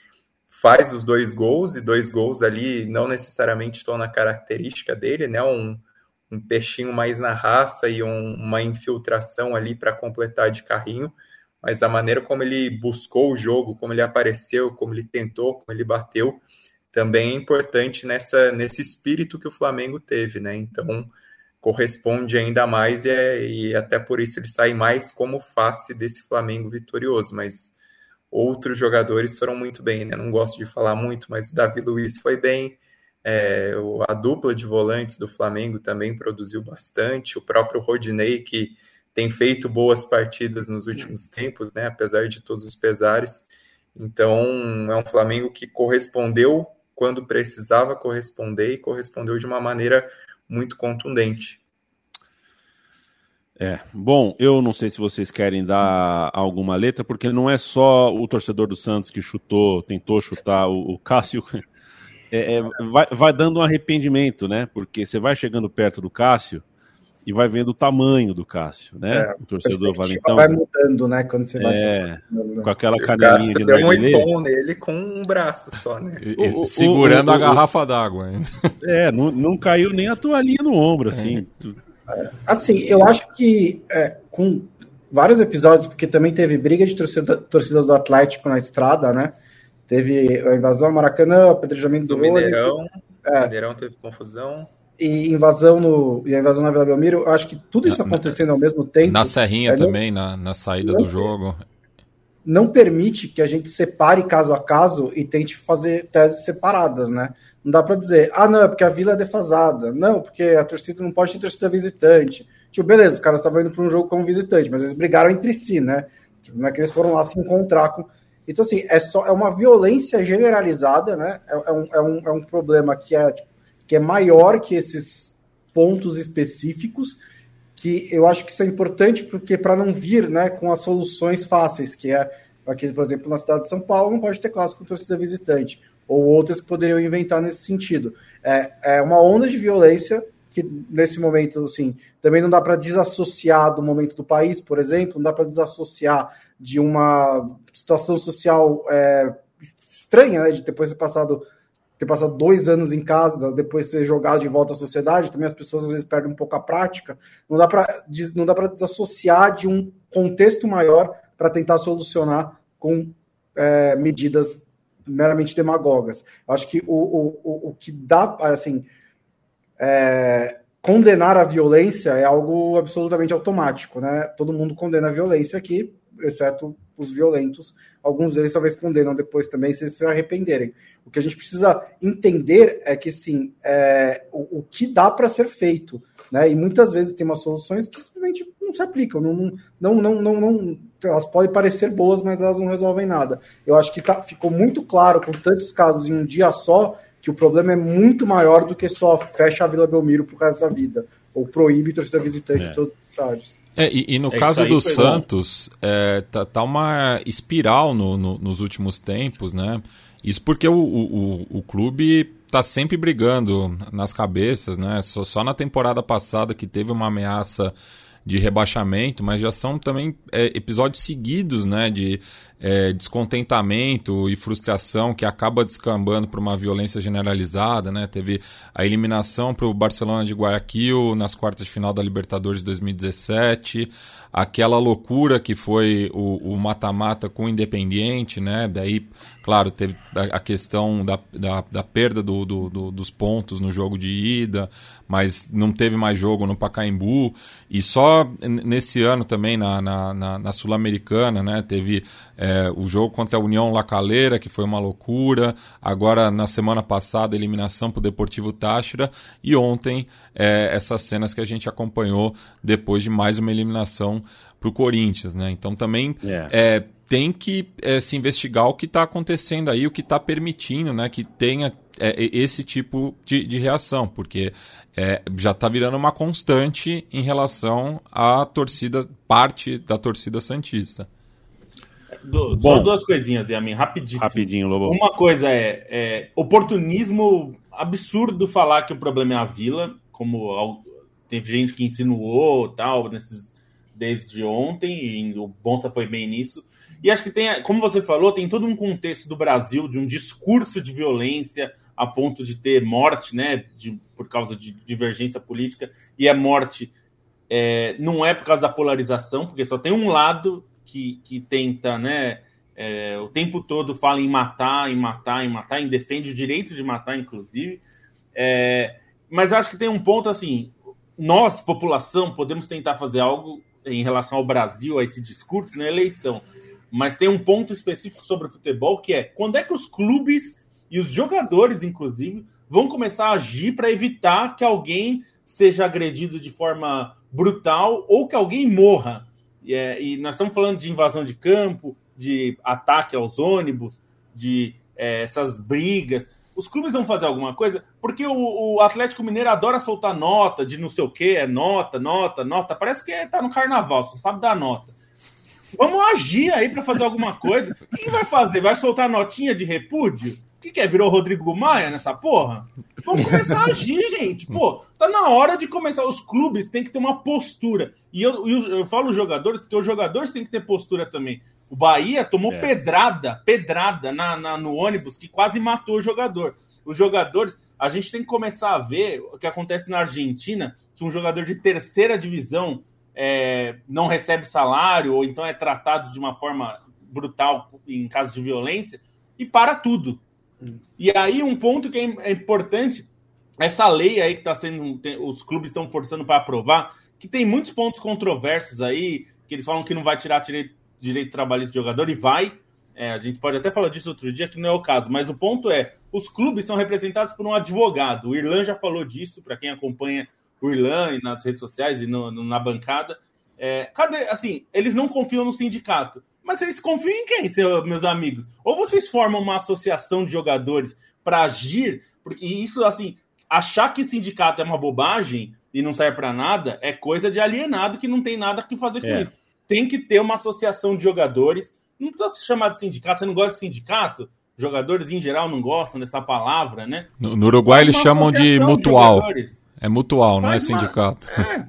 faz os dois gols e dois gols ali não necessariamente estão na característica dele, né? Um, um peixinho mais na raça e um, uma infiltração ali para completar de carrinho, mas a maneira como ele buscou o jogo, como ele apareceu, como ele tentou, como ele bateu, também é importante nessa, nesse espírito que o Flamengo teve, né? Então, corresponde ainda mais e, é, e até por isso ele sai mais como face desse Flamengo vitorioso, mas outros jogadores foram muito bem, né? Não gosto de falar muito, mas o Davi Luiz foi bem, é, a dupla de volantes do Flamengo também produziu bastante, o próprio Rodinei, que tem feito boas partidas nos últimos tempos, né? Apesar de todos os pesares. Então, é um Flamengo que correspondeu quando precisava corresponder e correspondeu de uma maneira muito contundente. É, bom, eu não sei se vocês querem dar alguma letra, porque não é só o torcedor do Santos que chutou, tentou chutar o, o Cássio. É, é, vai, vai dando um arrependimento, né? Porque você vai chegando perto do Cássio e vai vendo o tamanho do Cássio, né? É, o torcedor Valentão. Vai mudando, né? Quando você vai é, com aquela canelinha de deu um empom nele com um braço só, né? O, o, segurando o, a garrafa d'água ainda. É, não, não caiu nem a toalhinha no ombro, assim. É. Assim, eu acho que é, com vários episódios, porque também teve briga de torcida, torcidas do Atlético na estrada, né? Teve a invasão ao Maracanã, apedrejamento do, do Mineirão. É. Mineirão teve confusão e invasão no e a invasão na Vila Belmiro, eu acho que tudo isso acontecendo ao mesmo tempo. Na Serrinha é, também, não, na, na saída do jogo. Não permite que a gente separe caso a caso e tente fazer teses separadas, né? Não dá para dizer, ah, não, é porque a vila é defasada. Não, porque a torcida não pode ter torcida visitante. Tipo, beleza, os caras estavam indo para um jogo como visitante, mas eles brigaram entre si, né? Tipo, não é que eles foram lá se encontrar com. Então, assim, é, só, é uma violência generalizada, né? É, é um, é, um, é um problema que é tipo, que é maior que esses pontos específicos, que eu acho que isso é importante porque para não vir né, com as soluções fáceis, que é aqui, por exemplo, na cidade de São Paulo não pode ter clássico com torcida visitante, ou outras que poderiam inventar nesse sentido. É, é uma onda de violência que nesse momento, assim, também não dá para desassociar do momento do país, por exemplo, não dá para desassociar de uma situação social é, estranha, né, de depois ter passado ter passado dois anos em casa, depois de ter jogado de volta à sociedade, também as pessoas às vezes perdem um pouco a prática. Não dá para desassociar de um contexto maior para tentar solucionar com é, medidas meramente demagogas. Acho que o, o, o que dá, assim, é, condenar a violência é algo absolutamente automático, né? Todo mundo condena a violência aqui, exceto os violentos. Alguns deles talvez condenam depois também se se arrependerem. O que a gente precisa entender é que, sim, é, o, o que dá para ser feito. Né? E muitas vezes tem umas soluções que simplesmente não se aplicam. Não, não, não, não, não, elas podem parecer boas, mas elas não resolvem nada. Eu acho que tá, ficou muito claro, com tantos casos em um dia só, que o problema é muito maior do que só fecha a Vila Belmiro pro resto da vida. Ou proíbe torcida visitante é. de todos os estádios. É, e, e, no é caso do Santos, é, tá, tá, uma espiral no, no, nos últimos tempos, né? Isso porque o, o, o clube tá sempre brigando nas cabeças, né? Só, só na temporada passada que teve uma ameaça de rebaixamento, mas já são também é, episódios seguidos né, de é, descontentamento e frustração que acaba descambando para uma violência generalizada. Né? Teve a eliminação para o Barcelona de Guayaquil nas quartas de final da Libertadores de 2017, aquela loucura que foi o mata-mata com o Independiente, né? daí, claro, teve a questão da, da, da perda do, do, do, dos pontos no jogo de ida, mas não teve mais jogo no Pacaembu, e só nesse ano também na, na, na, na Sul-Americana, né? teve é, o jogo contra a União La Calera, que foi uma loucura. Agora, na semana passada, eliminação para o Deportivo Táchira. E ontem, é, essas cenas que a gente acompanhou depois de mais uma eliminação para o Corinthians. Né? Então, também yeah. É, tem que é, se investigar o que está acontecendo aí, o que está permitindo né, que tenha é, esse tipo de, de reação, porque é, já está virando uma constante em relação à torcida, parte da torcida Santista. Do, Bom, só duas coisinhas, Yamin, rapidíssimo. Rapidinho, Lobo. Uma coisa é, é, oportunismo absurdo falar que o problema é a vila, como teve gente que insinuou tal, nesses, desde ontem, e o Bonsa foi bem nisso. E acho que tem, como você falou, tem todo um contexto do Brasil de um discurso de violência a ponto de ter morte, né, de, por causa de divergência política, e a morte é, não é por causa da polarização, porque só tem um lado que, que tenta, né, é, o tempo todo fala em matar, em matar, em matar, em defende o direito de matar, inclusive. É, mas acho que tem um ponto assim: nós, população, podemos tentar fazer algo em relação ao Brasil, a esse discurso na eleição. Mas tem um ponto específico sobre o futebol que é quando é que os clubes e os jogadores, inclusive, vão começar a agir para evitar que alguém seja agredido de forma brutal ou que alguém morra. E, é, e, nós estamos falando de invasão de campo, de ataque aos ônibus, de é, essas brigas. Os clubes vão fazer alguma coisa, porque o, o, Atlético Mineiro adora soltar nota de não sei o que, é nota, nota, nota. Parece que está no carnaval, só sabe dar nota. Vamos agir aí para fazer alguma coisa. O que vai fazer? Vai soltar notinha de repúdio? O que, que é? Virou Rodrigo Maia nessa porra? Vamos começar a agir, gente. Pô, tá na hora de começar. Os clubes têm que ter uma postura. E eu, eu, eu falo jogadores, porque os jogadores têm que ter postura também. O Bahia tomou é. pedrada, pedrada na, na, no ônibus que quase matou o jogador. Os jogadores, a gente tem que começar a ver o que acontece na Argentina, que um jogador de terceira divisão é, não recebe salário ou então é tratado de uma forma brutal em caso de violência e para tudo. E aí um ponto que é, é importante, essa lei aí que está sendo, os clubes estão forçando para aprovar, que tem muitos pontos controversos aí, que eles falam que não vai tirar direito, direito trabalhista de jogador, e vai. É, a gente pode até falar disso outro dia, que não é o caso, mas o ponto é: os clubes são representados por um advogado. O Irlan já falou disso, para quem acompanha o Irlan nas redes sociais e no, no, na bancada. É, cadê? Assim, eles não confiam no sindicato. Mas eles confiam em quem, seus, meus amigos? Ou vocês formam uma associação de jogadores para agir, porque isso, assim, achar que sindicato é uma bobagem e não serve para nada, é coisa de alienado que não tem nada que fazer com é. isso. Tem que ter uma associação de jogadores. Não precisa se chamar de sindicato. Você não gosta de sindicato? Jogadores em geral não gostam dessa palavra, né? No, no Uruguai eles chamam de mutual. De é mutual, Faz não é sindicato. É.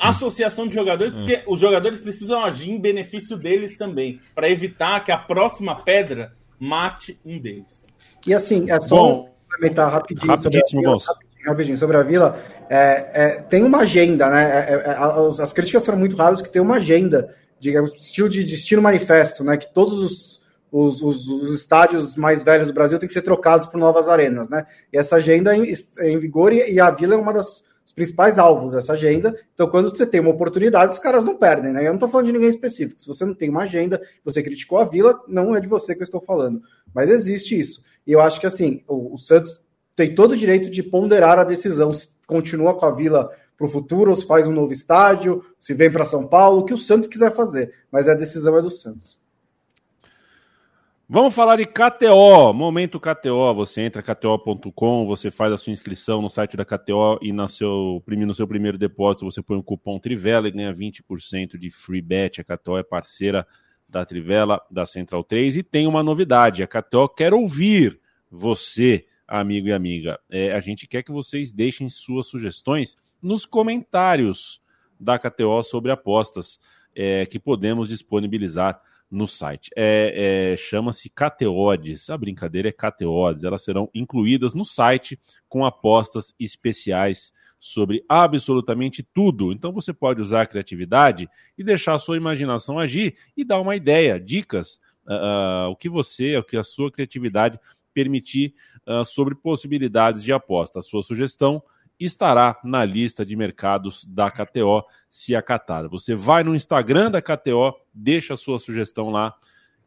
Associação de jogadores, porque é. os jogadores precisam agir em benefício deles também, para evitar que a próxima pedra mate um deles. E assim, é só Bom, complementar rapidinho sobre a Vila, rapidinho, rapidinho, sobre a Vila. É, é, tem uma agenda, né? É, é, as, as, críticas foram muito rápidas que tem uma agenda de estilo de destino manifesto, né? Que todos os, os, os, os, estádios mais velhos do Brasil têm que ser trocados por novas arenas, né? E essa agenda é em, é em vigor e, e, a Vila é uma das os principais alvos dessa agenda. Então, quando você tem uma oportunidade, os caras não perdem, né? Eu não estou falando de ninguém específico. Se você não tem uma agenda, você criticou a Vila, não é de você que eu estou falando. Mas existe isso. E eu acho que assim, o, o Santos tem todo o direito de ponderar a decisão se continua com a Vila para o futuro, ou se faz um novo estádio, se vem para São Paulo, o que o Santos quiser fazer. Mas a decisão é do Santos. Vamos falar de KTO, momento KTO. Você entra KTO.com, você faz a sua inscrição no site da KTO e no seu, no seu primeiro depósito você põe o cupom Trivela e ganha 20% de free bet. A KTO é parceira da Trivela, da Central 3. E tem uma novidade: a KTO quer ouvir você, amigo e amiga. É, a gente quer que vocês deixem suas sugestões nos comentários da KTO sobre apostas é, que podemos disponibilizar no site. É, é, Chama-se KTODs. A brincadeira é KTODs. Elas serão incluídas no site com apostas especiais sobre absolutamente tudo. Então você pode usar a criatividade e deixar a sua imaginação agir e dar uma ideia, dicas, uh, o que você, o que a sua criatividade permitir uh, sobre possibilidades de aposta. A sua sugestão estará na lista de mercados da KTO se acatar. Você vai no Instagram da KTO, deixa a sua sugestão lá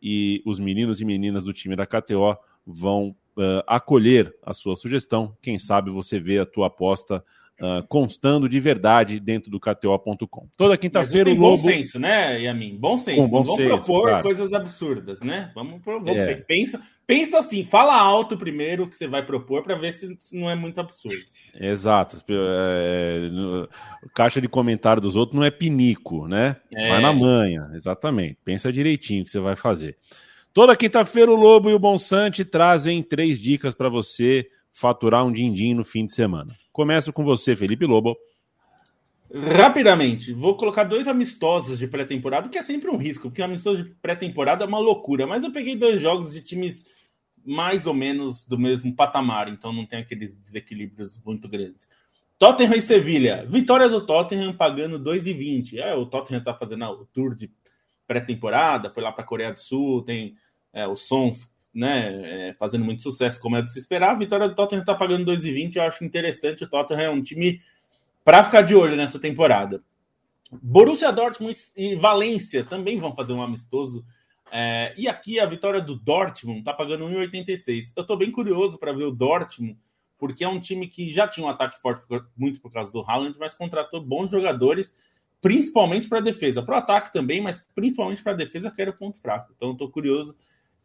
e os meninos e meninas do time da KTO vão uh, acolher a sua sugestão. Quem sabe você vê a tua aposta uh, constando de verdade dentro do KTO.com. Toda quinta-feira o Lobo... bom senso, né, Yamin? Bom senso. Com bom vamos senso, propor claro. coisas absurdas, né? Vamos, pro- vamos É. pensa, pensa assim, fala alto primeiro o que você vai propor para ver se, se não é muito absurdo. Exato. É, no- caixa de comentário dos outros não é pinico, né? É. Vai na manha, exatamente. Pensa direitinho o que você vai fazer. Toda quinta-feira o Lobo e o Bonsante trazem três dicas para você faturar um din-din no fim de semana. Começo com você, Felipe Lobo. Rapidamente, vou colocar dois amistosos de pré-temporada, que é sempre um risco, porque amistoso de pré-temporada é uma loucura, mas eu peguei dois jogos de times mais ou menos do mesmo patamar, então não tem aqueles desequilíbrios muito grandes. Tottenham e Sevilha. Vitória do Tottenham pagando 2,20. É, o Tottenham tá fazendo o tour de pré-temporada, foi lá para a Coreia do Sul, tem é, o Son né, é, fazendo muito sucesso, como é de se esperar. A vitória do Tottenham tá pagando 2,20. Eu acho interessante. O Tottenham é um time para ficar de olho nessa temporada. Borussia Dortmund e Valência também vão fazer um amistoso. É, e aqui a vitória do Dortmund está pagando 1,86. Eu estou bem curioso para ver o Dortmund, porque é um time que já tinha um ataque forte muito por causa do Haaland, mas contratou bons jogadores, principalmente para a defesa. Para o ataque também, mas principalmente para a defesa, que era o ponto fraco. Então estou curioso.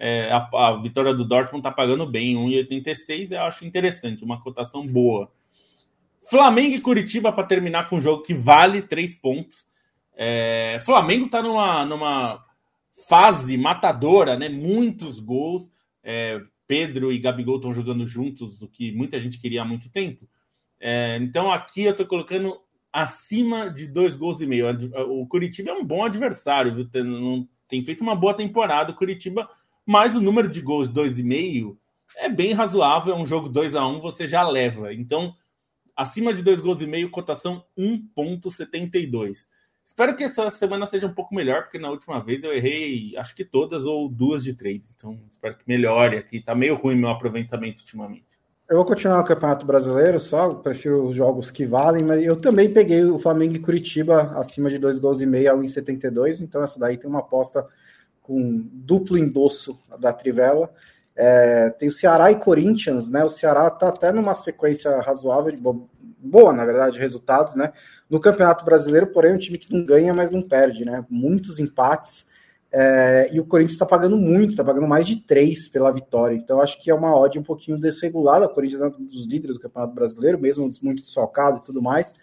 É, a, a vitória do Dortmund está pagando bem, 1,86. Eu acho interessante, uma cotação boa. Flamengo e Curitiba para terminar com um jogo que vale três pontos. É, Flamengo está numa, numa fase matadora, né? Muitos gols. É, Pedro e Gabigol estão jogando juntos, o que muita gente queria há muito tempo. É, então aqui eu estou colocando acima de dois gols e meio. O Curitiba é um bom adversário, viu? Tem, não- tem feito uma boa temporada o Curitiba, mas o número de gols dois e meio é bem razoável. É um jogo 2 a 1 um, você já leva. Então acima de dois gols e meio, cotação 1.72. Espero que essa semana seja um pouco melhor, porque na última vez eu errei, acho que todas ou duas de três. Então, espero que melhore aqui. Tá meio ruim meu aproveitamento ultimamente. Eu vou continuar no Campeonato Brasileiro só, prefiro os jogos que valem, mas eu também peguei o Flamengo e Curitiba acima de dois gols e meio a 1,72, então essa daí tem uma aposta com duplo endosso da Trivela. É, tem o Ceará e Corinthians, né? O Ceará tá até numa sequência razoável, bo- boa, na verdade, de resultados, né? No Campeonato Brasileiro, porém, é um time que não ganha, mas não perde, né? Muitos empates. É, e o Corinthians está pagando muito, está pagando mais de três pela vitória. Então, acho que é uma odd um pouquinho desregulada. O Corinthians é um dos líderes do Campeonato Brasileiro, mesmo muito desfalcado e tudo mais.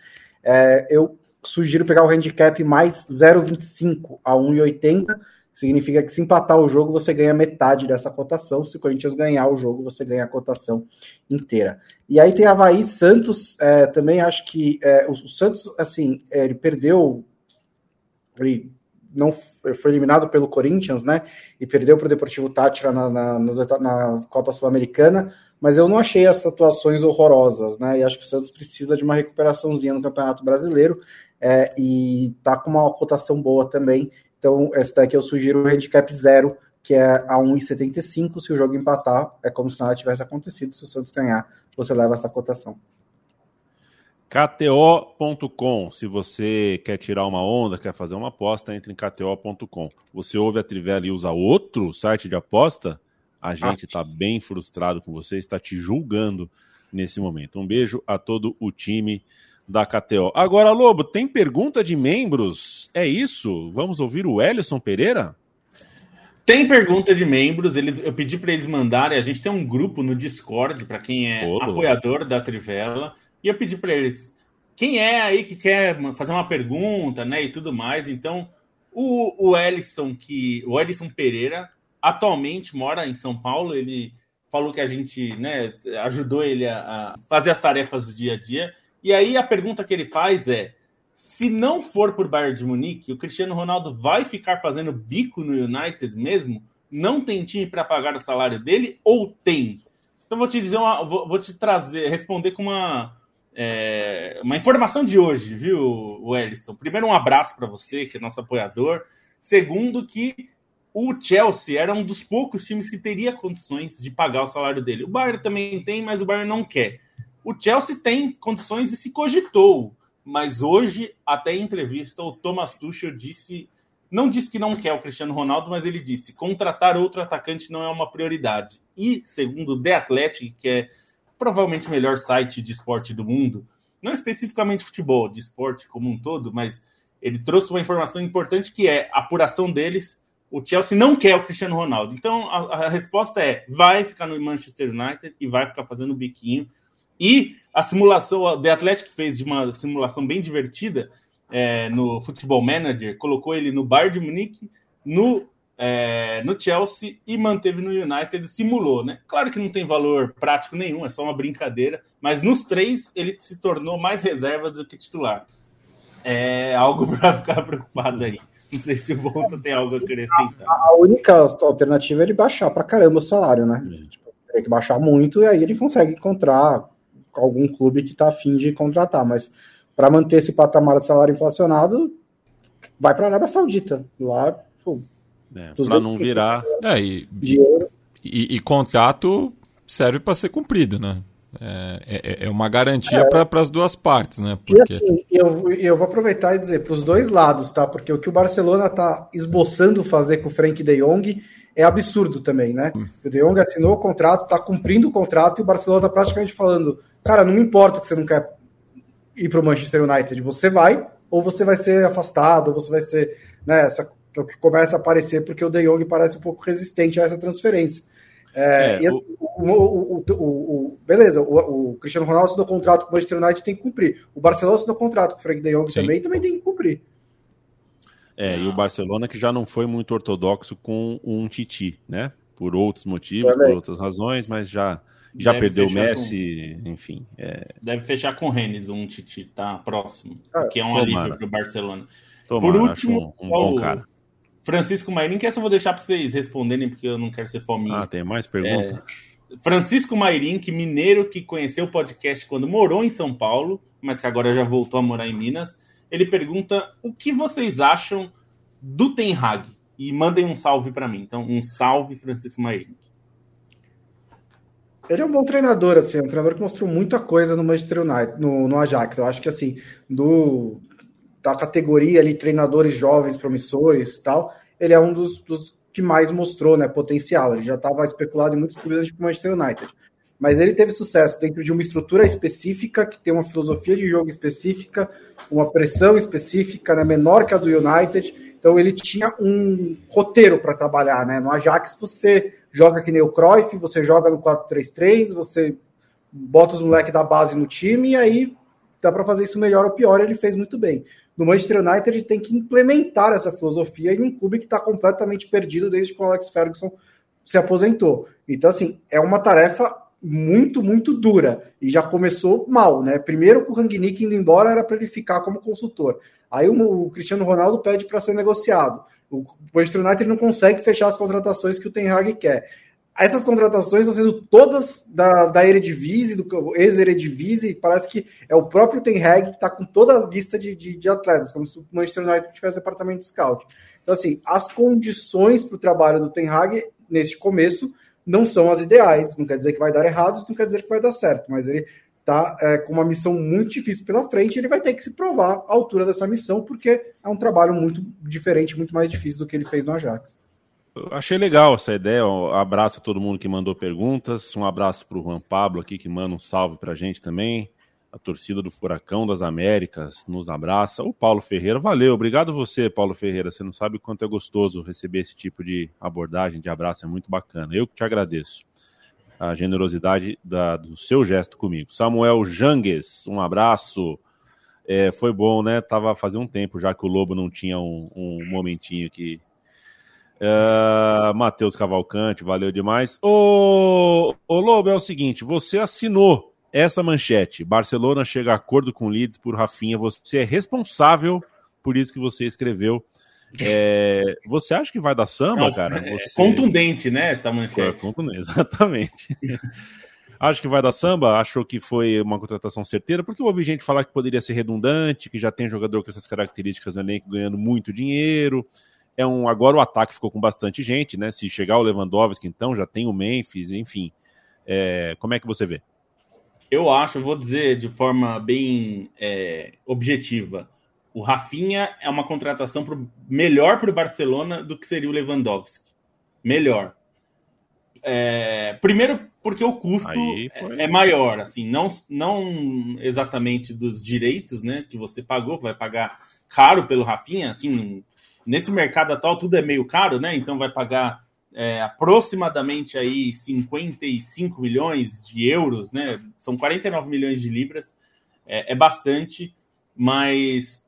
É, eu sugiro pegar o handicap mais 0,25 a 1,80. Significa que se empatar o jogo, você ganha metade dessa cotação. Se o Corinthians ganhar o jogo, você ganha a cotação inteira. E aí tem Havaí Santos. é, também acho que é, o, o Santos, assim, é, ele perdeu. Ele não foi eliminado pelo Corinthians, né? E perdeu para o Deportivo Tátira na, na, na Copa Sul-Americana, mas eu não achei as atuações horrorosas, né? E acho que o Santos precisa de uma recuperaçãozinha no Campeonato Brasileiro é, e tá com uma cotação boa também. Então, essa daqui eu sugiro o handicap zero, que é a 1,75. Se o jogo empatar, é como se nada tivesse acontecido. Se o Santos ganhar, você leva essa cotação. KTO.com. Se você quer tirar uma onda, quer fazer uma aposta, entre em KTO.com. Você ouve a Trivela e usa outro site de aposta? A gente está bem frustrado com você, está te julgando nesse momento. Um beijo a todo o time da KTO. Agora, Lobo, tem pergunta de membros? É isso? Vamos ouvir o Ellison Pereira? Tem pergunta de membros, eles, eu pedi para eles mandarem. A gente tem um grupo no Discord para quem é apoiador da Trivela. E eu pedi para eles quem é aí que quer fazer uma pergunta, né, e tudo mais. Então, o, o Ellison que o Ellison Pereira atualmente mora em São Paulo. Ele falou que a gente, né, ajudou ele a, a fazer as tarefas do dia a dia. E aí a pergunta que ele faz é: se não for por Bayern de Munique, o Cristiano Ronaldo vai ficar fazendo bico no United mesmo? Não tem time para pagar o salário dele ou tem? Então vou te dizer uma, vou, vou te trazer, responder com uma é, uma informação de hoje, viu, Wellington? Primeiro um abraço para você, que é nosso apoiador. Segundo que o Chelsea era um dos poucos times que teria condições de pagar o salário dele. O Bayern também tem, mas o Bayern não quer. O Chelsea tem condições e se cogitou, mas hoje, até em entrevista, o Thomas Tuchel disse, não disse que não quer o Cristiano Ronaldo, mas ele disse contratar outro atacante não é uma prioridade. E segundo o The Athletic, que é provavelmente o melhor site de esporte do mundo, não especificamente futebol, de esporte como um todo, mas ele trouxe uma informação importante que é a apuração deles o Chelsea não quer o Cristiano Ronaldo. Então a, a, resposta é: vai ficar no Manchester United e vai ficar fazendo biquinho. E a simulação, o The Athletic fez de uma simulação bem divertida é, no Football Manager, colocou ele no Bayern de Munique, no, é, no Chelsea e manteve no United e simulou, né? Claro que não tem valor prático nenhum, é só uma brincadeira, mas nos três ele se tornou mais reserva do que titular. É algo para ficar preocupado aí. Não sei se o Bolsa tem algo a acrescentar. A, única alternativa é ele baixar pra caramba o salário, né? É. Tipo, tem que baixar muito e aí ele consegue encontrar algum clube que tá afim de contratar. Mas para manter esse patamar de salário inflacionado, vai para a Arábia Saudita. Lá, pô, é, para não virar. É, e, e, e, contrato serve para ser cumprido, né? É, é, é, uma garantia é. para as duas partes, né? Porque... E assim, eu, eu vou aproveitar e dizer para os dois lados, tá? Porque o que o Barcelona está esboçando fazer com o Frank de Jong é absurdo também, né? Hum. O de Jong assinou o contrato, está cumprindo o contrato e o Barcelona está praticamente falando: cara, não me importa que você não quer ir para o Manchester United, você vai ou você vai ser afastado, ou você vai ser, né? Essa, que começa a aparecer porque o De Jong parece um pouco resistente a essa transferência. É, é, assim, o... O, o, o, beleza, o, Cristiano Ronaldo assinou contrato com o Manchester United tem que cumprir. O Barcelona assinou contrato com o Frank de Jong Sim. também também tem que cumprir. É, e o Barcelona que já não foi muito ortodoxo com um Titi, né? Por outros motivos, também. por outras razões, mas já, já perdeu o Messi, com... enfim. É... Deve fechar com o Rennes um Titi, tá? Próximo. Ah, que é um tomara. alívio para o Barcelona. Tomara, por último, um, um bom cara. Francisco Mairim, que essa eu vou deixar para vocês responderem, porque eu não quero ser fominha. Ah, tem mais perguntas? É, Francisco Mairim, que mineiro que conheceu o podcast quando morou em São Paulo, mas que agora já voltou a morar em Minas, ele pergunta o que vocês acham do Ten Hag? E mandem um salve para mim. Então, um salve, Francisco Mairim. Ele é um bom treinador, assim, é um treinador que mostrou muita coisa no Manchester United, no, no Ajax. Eu acho que, assim, do, da categoria ali, treinadores jovens, promissores tal, ele é um dos, dos que mais mostrou né, potencial. Ele já estava especulado em muitos clubes tipo Manchester United. Mas ele teve sucesso dentro de uma estrutura específica, que tem uma filosofia de jogo específica, uma pressão específica, né, menor que a do United. Então ele tinha um roteiro para trabalhar. Né? No Ajax você joga que nem o Cruyff, você joga no 4-3-3, você bota os moleques da base no time e aí dá para fazer isso melhor ou pior. Ele fez muito bem no Manchester United ele tem que implementar essa filosofia em um clube que está completamente perdido desde que o Alex Ferguson se aposentou. Então, assim, é uma tarefa muito, muito dura. E já começou mal, né? Primeiro com o Rangnick indo embora era para ele ficar como consultor. Aí o, o Cristiano Ronaldo pede para ser negociado. O Manchester United não consegue fechar as contratações que o Ten Hag quer essas contratações estão sendo todas da, da Eredivisie, do ex-Eredivisie, parece que é o próprio Ten Hag que está com todas as listas de, de, de, atletas, como se o Manchester United tivesse departamento de scout. Então, assim, as condições para o trabalho do Ten Hag, neste começo, não são as ideais. Não quer dizer que vai dar errado, não quer dizer que vai dar certo, mas ele está é, com uma missão muito difícil pela frente, ele vai ter que se provar à altura dessa missão, porque é um trabalho muito diferente, muito mais difícil do que ele fez no Ajax. Achei legal essa ideia. Um abraço a todo mundo que mandou perguntas. Um abraço para o Juan Pablo aqui, que manda um salve para a gente também. A torcida do Furacão das Américas nos abraça. O Paulo Ferreira, valeu. Obrigado você, Paulo Ferreira. Você não sabe o quanto é gostoso receber esse tipo de abordagem, de abraço. É muito bacana. Eu que te agradeço a generosidade da, do seu gesto comigo. Samuel Jangues, um abraço. É, foi bom, né? Tava fazendo um tempo já que o Lobo não tinha um, um momentinho aqui Uh, Matheus Cavalcante, valeu demais. Ô, ô Lobo, é o seguinte: você assinou essa manchete. Barcelona chega a acordo com Leeds por Rafinha. Você é responsável por isso que você escreveu. É, você acha que vai dar samba, cara? É você... contundente, né? Essa manchete. É, contundente, exatamente. Acho que vai dar samba, achou que foi uma contratação certeira, porque eu ouvi gente falar que poderia ser redundante, que já tem jogador com essas características no elenco ganhando muito dinheiro. É um agora o ataque ficou com bastante gente, né? Se chegar o Lewandowski, então já tem o Memphis, enfim. É, como é que você vê? Eu acho, vou dizer de forma bem é, objetiva, o Rafinha é uma contratação pro, melhor para o Barcelona do que seria o Lewandowski. Melhor. É, primeiro porque o custo é, é maior, assim, não, não exatamente dos direitos, né, que você pagou, vai pagar caro pelo Rafinha, assim, nesse mercado atual tudo é meio caro, né, então vai pagar é, aproximadamente aí 55 milhões de euros, né, são 49 milhões de libras, é, é bastante, mas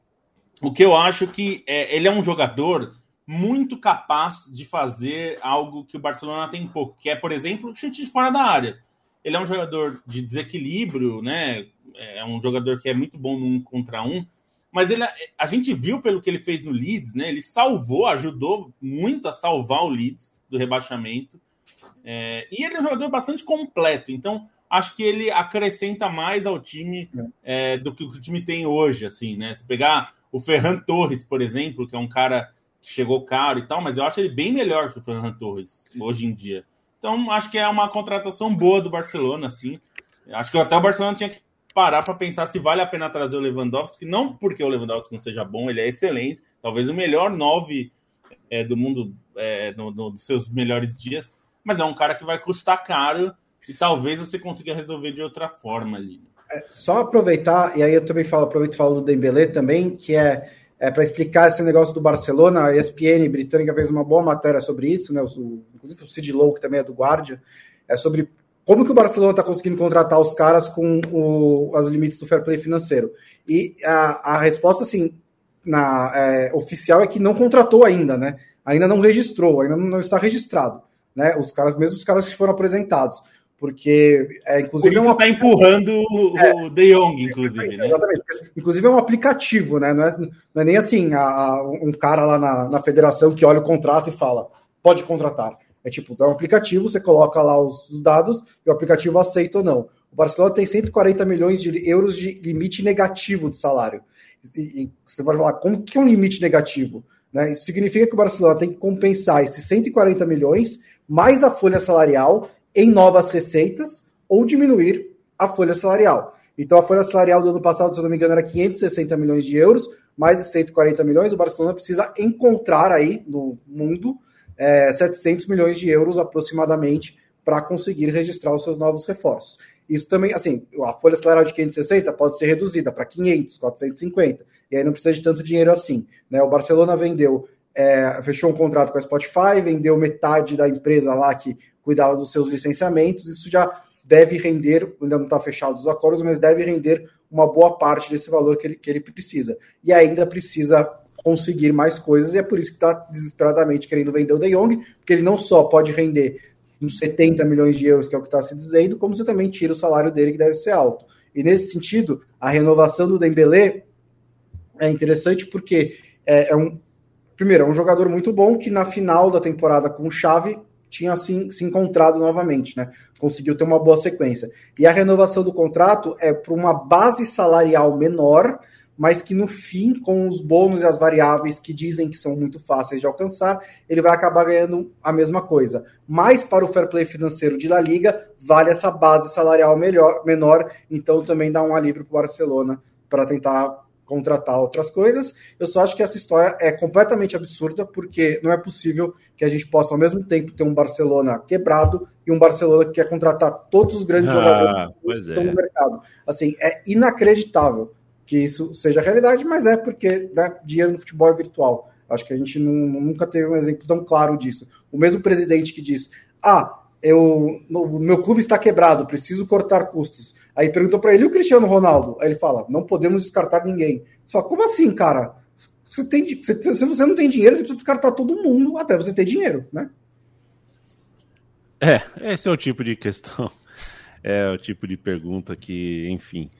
o que eu acho que é, ele é um jogador muito capaz de fazer algo que o Barcelona tem pouco, que é, por exemplo, chute de fora da área. Ele é um jogador de desequilíbrio, né? É um jogador que é muito bom no um contra um, mas ele, a gente viu pelo que ele fez no Leeds, né? Ele salvou, ajudou muito a salvar o Leeds do rebaixamento. É, e ele é um jogador bastante completo, então acho que ele acrescenta mais ao time é, do que o time tem hoje, assim, né? Se pegar o Ferran Torres, por exemplo, que é um cara chegou caro e tal, mas eu acho ele bem melhor que o Ferran Torres hoje em dia. Então, acho que é uma contratação boa do Barcelona, assim. Acho que até o Barcelona tinha que parar para pensar se vale a pena trazer o Lewandowski, não porque o Lewandowski não seja bom, ele é excelente, talvez o melhor nove é, do mundo é, no, no, dos seus melhores dias, mas é um cara que vai custar caro e talvez você consiga resolver de outra forma ali. É, só aproveitar, e aí eu também falo, aproveito e falo do Dembélé também, que é é, para explicar esse negócio do Barcelona, a ESPN britânica fez uma boa matéria sobre isso, né? O, inclusive o Sid Lowe, que também é do Guardian, é sobre como que o Barcelona está conseguindo contratar os caras com o, as limites do fair play financeiro. E a, a resposta, assim, na, é, oficial é que não contratou ainda, né? Ainda não registrou, ainda não está registrado, né? Os caras, mesmo os caras que foram apresentados porque é inclusive Por isso está é uma... empurrando o, é, De Jong, inclusive, né? Exatamente. Inclusive é um aplicativo, né? Não é, não é nem assim a, um cara lá na, na federação que olha o contrato e fala pode contratar. É tipo, é um aplicativo, você coloca lá os, os dados e o aplicativo aceita ou não. O Barcelona tem 140 milhões de euros de limite negativo de salário. E, e você vai falar, como que é um limite negativo? Né? Isso significa que o Barcelona tem que compensar esses 140 milhões mais a folha salarial em novas receitas ou diminuir a folha salarial. Então, a folha salarial do ano passado, se não me engano, era 560 milhões de euros, mais de 140 milhões. O Barcelona precisa encontrar aí no mundo é, 700 milhões de euros aproximadamente para conseguir registrar os seus novos reforços. Isso também, assim, a folha salarial de 560 pode ser reduzida para 500, 450, e aí não precisa de tanto dinheiro assim. Né? O Barcelona vendeu, é, fechou um contrato com a Spotify, vendeu metade da empresa lá que cuidava dos seus licenciamentos, isso já deve render, ainda não está fechado os acordos, mas deve render uma boa parte desse valor que ele, que ele precisa. E ainda precisa conseguir mais coisas, e é por isso que está desesperadamente querendo vender o De Jong, porque ele não só pode render uns 70 milhões de euros, que é o que está se dizendo, como você também tira o salário dele, que deve ser alto. E nesse sentido, a renovação do Dembélé é interessante porque é, é um primeiro, é um jogador muito bom que na final da temporada com o Xavi tinha assim, se encontrado novamente, né? Conseguiu ter uma boa sequência. E a renovação do contrato é para uma base salarial menor, mas que no fim, com os bônus e as variáveis que dizem que são muito fáceis de alcançar, ele vai acabar ganhando a mesma coisa. Mas para o fair play financeiro de La Liga, vale essa base salarial melhor, menor, então também dá um alívio para o Barcelona para tentar contratar outras coisas. Eu só acho que essa história é completamente absurda, porque não é possível que a gente possa, ao mesmo tempo, ter um Barcelona quebrado e um Barcelona que quer contratar todos os grandes ah, jogadores que estão é. no mercado. Assim, é inacreditável que isso seja realidade, mas é porque né, dinheiro no futebol é virtual. Acho que a gente não, nunca teve um exemplo tão claro disso. O mesmo presidente que diz: ah, eu, no, meu clube está quebrado, preciso cortar custos. Aí perguntou para ele, o Cristiano Ronaldo? Aí ele fala, não podemos descartar ninguém. Fala, como assim, cara? Você tem, você, se você não tem dinheiro, você precisa descartar todo mundo até você ter dinheiro, né? É, esse é o tipo de questão. é o tipo de pergunta que, enfim,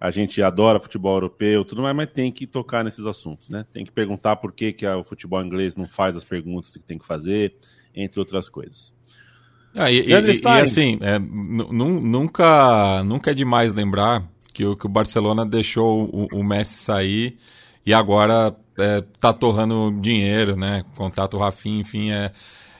a gente adora futebol europeu, tudo mais, mas tem que tocar nesses assuntos, né? Tem que perguntar por que, que o futebol inglês não faz as perguntas que tem que fazer, entre outras coisas. Ah, e, e, e, assim, é, nunca, nunca é demais lembrar que o, que o Barcelona deixou o, o Messi sair e agora é, tá torrando dinheiro, né? Contato Rafinha, enfim, é,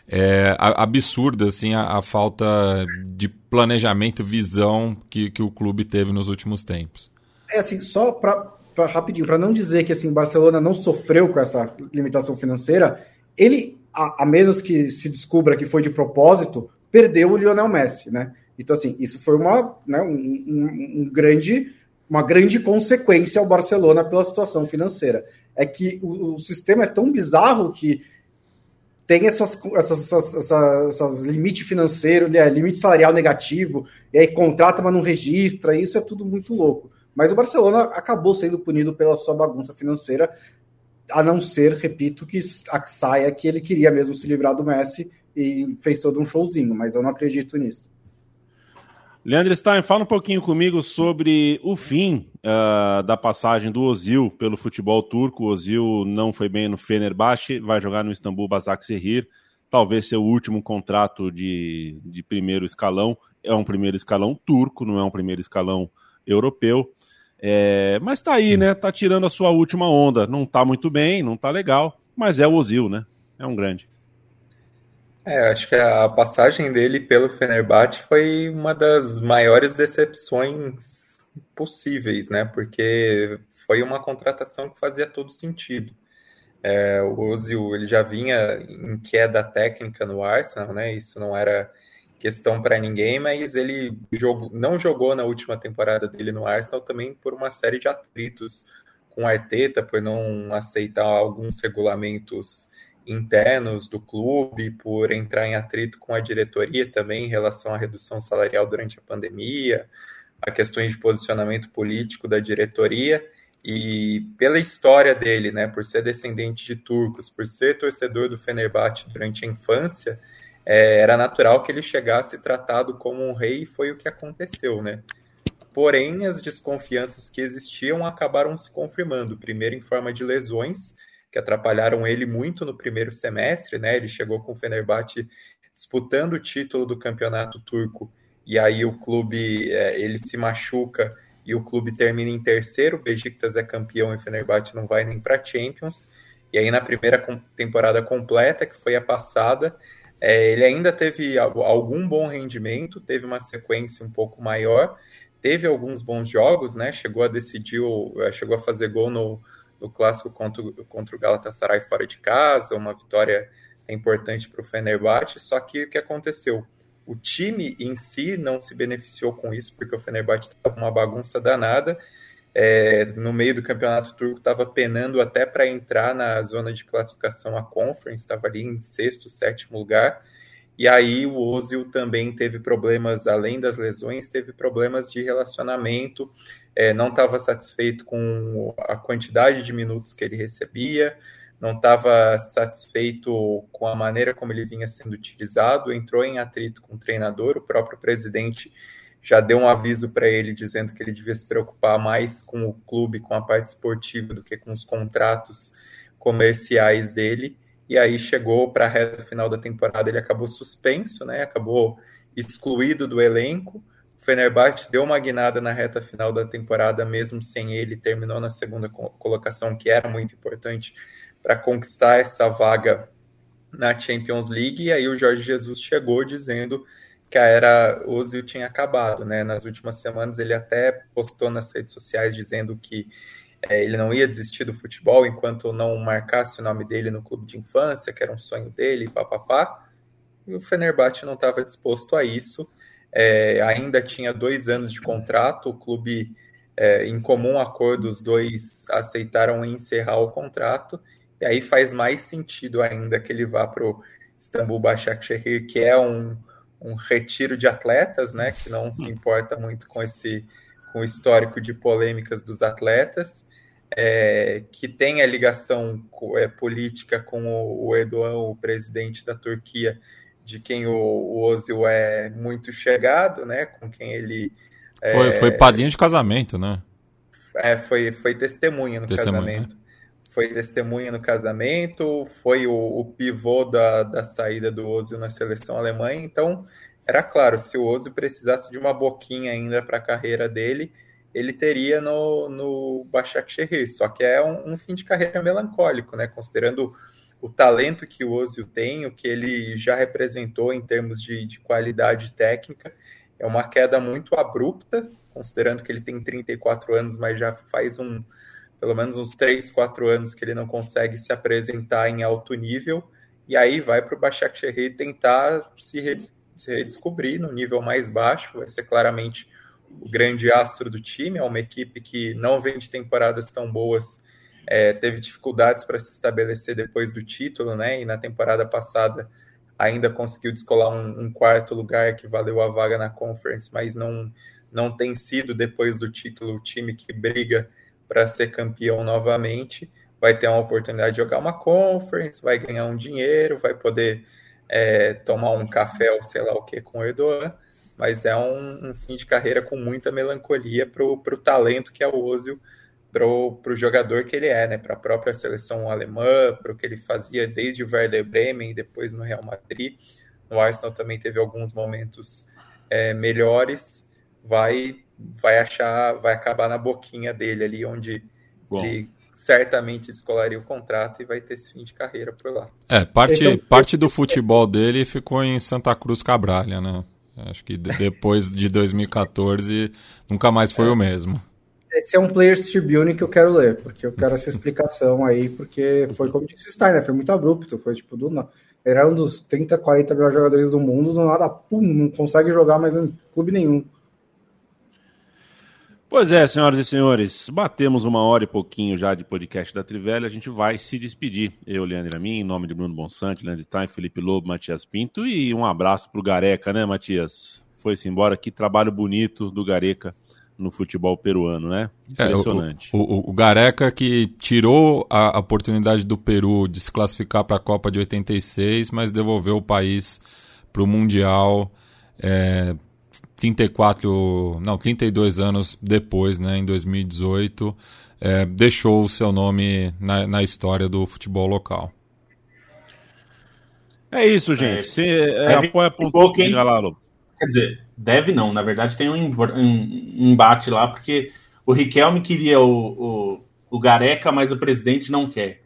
é absurda assim, a, a, falta de planejamento, visão que, que o clube teve nos últimos tempos. É assim, só para rapidinho, para não dizer que assim, o Barcelona não sofreu com essa limitação financeira, ele, a, a menos que se descubra que foi de propósito, perdeu o Lionel Messi, né? Então, assim, isso foi uma, né, um, um, um grande, uma grande consequência ao Barcelona pela situação financeira. É que o, o sistema é tão bizarro que tem essas, essas, essas, essas, essas limite financeiro, né, limite salarial negativo, e aí contrata, mas não registra, isso é tudo muito louco. Mas o Barcelona acabou sendo punido pela sua bagunça financeira, a não ser, repito, que a saia que ele queria mesmo se livrar do Messi e fez todo um showzinho, mas eu não acredito nisso. Leandro Stein, fala um pouquinho comigo sobre o fim uh, da passagem do Ozil pelo futebol turco. O Ozil não foi bem no Fenerbahçe, vai jogar no Istambul Basaksehir. Talvez seu último contrato de, de primeiro escalão. É um primeiro escalão turco, não é um primeiro escalão europeu. É, mas tá aí, né? Tá tirando a sua última onda. Não tá muito bem, não tá legal, mas é o Ozil, né? É um grande. É, acho que a passagem dele pelo Fenerbahçe foi uma das maiores decepções possíveis, né? Porque foi uma contratação que fazia todo sentido. É, o Ozil ele já vinha em queda técnica no Arsenal, né? Isso não era questão para ninguém, mas ele jogou, não jogou na última temporada dele no Arsenal também por uma série de atritos com Arteta, por não aceitar alguns regulamentos internos do clube, por entrar em atrito com a diretoria também em relação à redução salarial durante a pandemia, a questões de posicionamento político da diretoria e pela história dele, né, por ser descendente de turcos, por ser torcedor do Fenerbahçe durante a infância, é, era natural que ele chegasse tratado como um rei e foi o que aconteceu, né? Porém, as desconfianças que existiam acabaram se confirmando, primeiro em forma de lesões que atrapalharam ele muito no primeiro semestre, né? Ele chegou com o Fenerbahçe disputando o título do campeonato turco e aí o clube é, ele se machuca e o clube termina em terceiro, o Besiktas é campeão e o Fenerbahçe não vai nem para Champions. E aí na primeira temporada completa, que foi a passada, é, ele ainda teve algum bom rendimento, teve uma sequência um pouco maior, teve alguns bons jogos, né? Chegou a decidir, chegou a fazer gol no, no clássico contra, contra o Galatasaray fora de casa, uma vitória importante para o Fenerbahçe, só que o que aconteceu? O time em si não se beneficiou com isso, porque o Fenerbahçe estava uma bagunça danada, é, no meio do campeonato turco estava penando até para entrar na zona de classificação a Conference, estava ali em sexto, sétimo lugar, e aí o Ozil também teve problemas, além das lesões, teve problemas de relacionamento, é, não estava satisfeito com a quantidade de minutos que ele recebia, não estava satisfeito com a maneira como ele vinha sendo utilizado, entrou em atrito com o treinador, o próprio presidente já deu um aviso para ele dizendo que ele devia se preocupar mais com o clube, com a parte esportiva, do que com os contratos comerciais dele. E aí chegou para a reta final da temporada, ele acabou suspenso, né? Acabou excluído do elenco. O Fenerbahçe deu uma guinada na reta final da temporada, mesmo sem ele, terminou na segunda colocação, que era muito importante para conquistar essa vaga na Champions League. E aí o Jorge Jesus chegou dizendo que a era Ozil tinha acabado, né? Nas últimas semanas ele até postou nas redes sociais dizendo que é, ele não ia desistir do futebol enquanto não marcasse o nome dele no clube de infância, que era um sonho dele, papapá. E o Fenerbahçe não estava disposto a isso é, ainda tinha dois anos de contrato, o clube, é, em comum acordo, os dois aceitaram encerrar o contrato, e aí faz mais sentido ainda que ele vá para o Istambul Başakşehir, que é um, um retiro de atletas, né, que não se importa muito com esse com o histórico de polêmicas dos atletas, é, que tem a ligação é, política com o, o Erdogan, o presidente da Turquia, de quem o, o Ozil é muito chegado, né? Com quem ele. Foi, é, foi padrinho de casamento, né? É, foi, foi testemunha no testemunha, casamento. Né? Foi testemunha no casamento, foi o, o pivô da, da saída do Ozil na seleção alemã. Então, era claro, se o Ozil precisasse de uma boquinha ainda para a carreira dele, ele teria no, no Başakşehir. Só que é um, um fim de carreira melancólico, né? Considerando o talento que o Ozil tem, o que ele já representou em termos de, de qualidade técnica. É uma queda muito abrupta, considerando que ele tem 34 anos, mas já faz um pelo menos uns 3, 4 anos que ele não consegue se apresentar em alto nível, e aí vai para o Başakşehir tentar se, se redescobrir no nível mais baixo, vai ser claramente o grande astro do time, é uma equipe que não vem de temporadas tão boas, é, teve dificuldades para se estabelecer depois do título, né? E na temporada passada ainda conseguiu descolar um, um, quarto lugar que valeu a vaga na Conference, mas não, não tem sido depois do título o time que briga para ser campeão novamente. Vai ter uma oportunidade de jogar uma Conference, vai ganhar um dinheiro, vai poder é, tomar um café ou sei lá o que com o Erdogan, mas é um, um fim de carreira com muita melancolia para o talento que é o Ozil para o jogador que ele é, né? Para a própria seleção alemã, para o que ele fazia desde o Werder Bremen e depois no Real Madrid. No Arsenal também teve alguns momentos é, melhores. Vai, vai achar, vai acabar na boquinha dele ali, onde Bom. ele certamente descolaria o contrato e vai ter esse fim de carreira por lá. É, parte, é parte do futebol dele ficou em Santa Cruz Cabralha, né? Acho que depois de 2014 nunca mais foi é. o mesmo. Esse é um Players Tribune que eu quero ler, porque eu quero essa explicação aí, porque foi como disse o Steiner, foi muito abrupto, foi tipo, do. Ele era um dos 30, 40 melhores jogadores do mundo, do nada, pum, não consegue jogar mais em clube nenhum. Pois é, senhoras e senhores, batemos uma hora e pouquinho já de podcast da Trivela, a gente vai se despedir. Eu, Leandro Amin, em nome de Bruno Bonsante, Leandro Stein, Felipe Lobo, Matias Pinto e um abraço pro Gareca, né, Matias? Foi-se embora, que trabalho bonito do Gareca no futebol peruano, né? Impressionante. É, o, o, o, Gareca que tirou a oportunidade do Peru de se classificar para a Copa de 86, mas devolveu o país para o Mundial é, 34, não, 32 anos depois, né, em 2018, é, deixou o seu nome na, na história do futebol local. É isso, gente. Você é, apoia ponto quem... Quer dizer, deve não. Na verdade, tem um embate lá, porque o Riquelme queria o, o, o Gareca, mas o presidente não quer.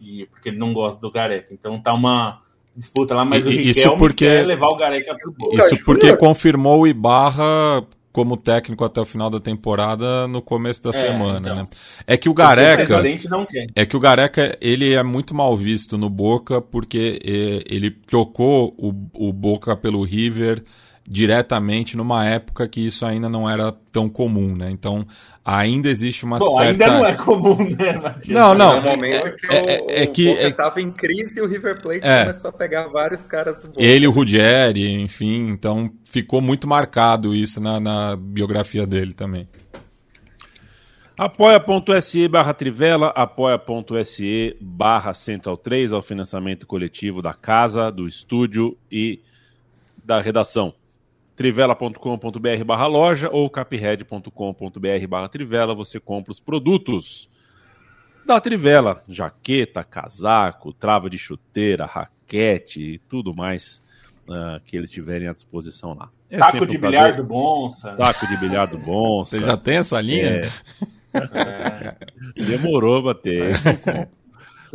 E, porque ele não gosta do Gareca. Então tá uma disputa lá, mas e, o Riquelme isso porque, quer levar o Gareca pro gol. Isso porque confirmou o Ibarra como técnico até o final da temporada no começo da é, semana, então. né? É que o Gareca o é que o Gareca ele é muito mal visto no Boca porque é, ele trocou o, o Boca pelo River diretamente numa época que isso ainda não era tão comum, né? Então ainda existe uma Bom, certa. Ainda não é comum, né, Matias? Não, não. No momento que é, o, é, é que estava em crise e o River Plate é, começou a pegar vários caras do Ele, o Ruggeri, enfim, então ficou muito marcado isso na, na biografia dele também. Apoia.se barra Trivela, apoia.se barra Central 3, ao financiamento coletivo da casa, do estúdio e da redação trivela.com.br barra loja ou capred.com.br barra trivela, você compra os produtos da Trivela, jaqueta, casaco, trava de chuteira, raquete e tudo mais uh, que eles tiverem à disposição lá. É taco de um bilhar do Bonsa. Taco de bilhar do Bonsa. Você já tem essa linha? É. É. Demorou pra ter.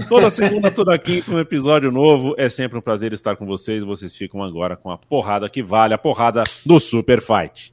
Toda segunda, toda quinta, um episódio novo. É sempre um prazer estar com vocês. Vocês ficam agora com a porrada que vale, a porrada do Super Fight.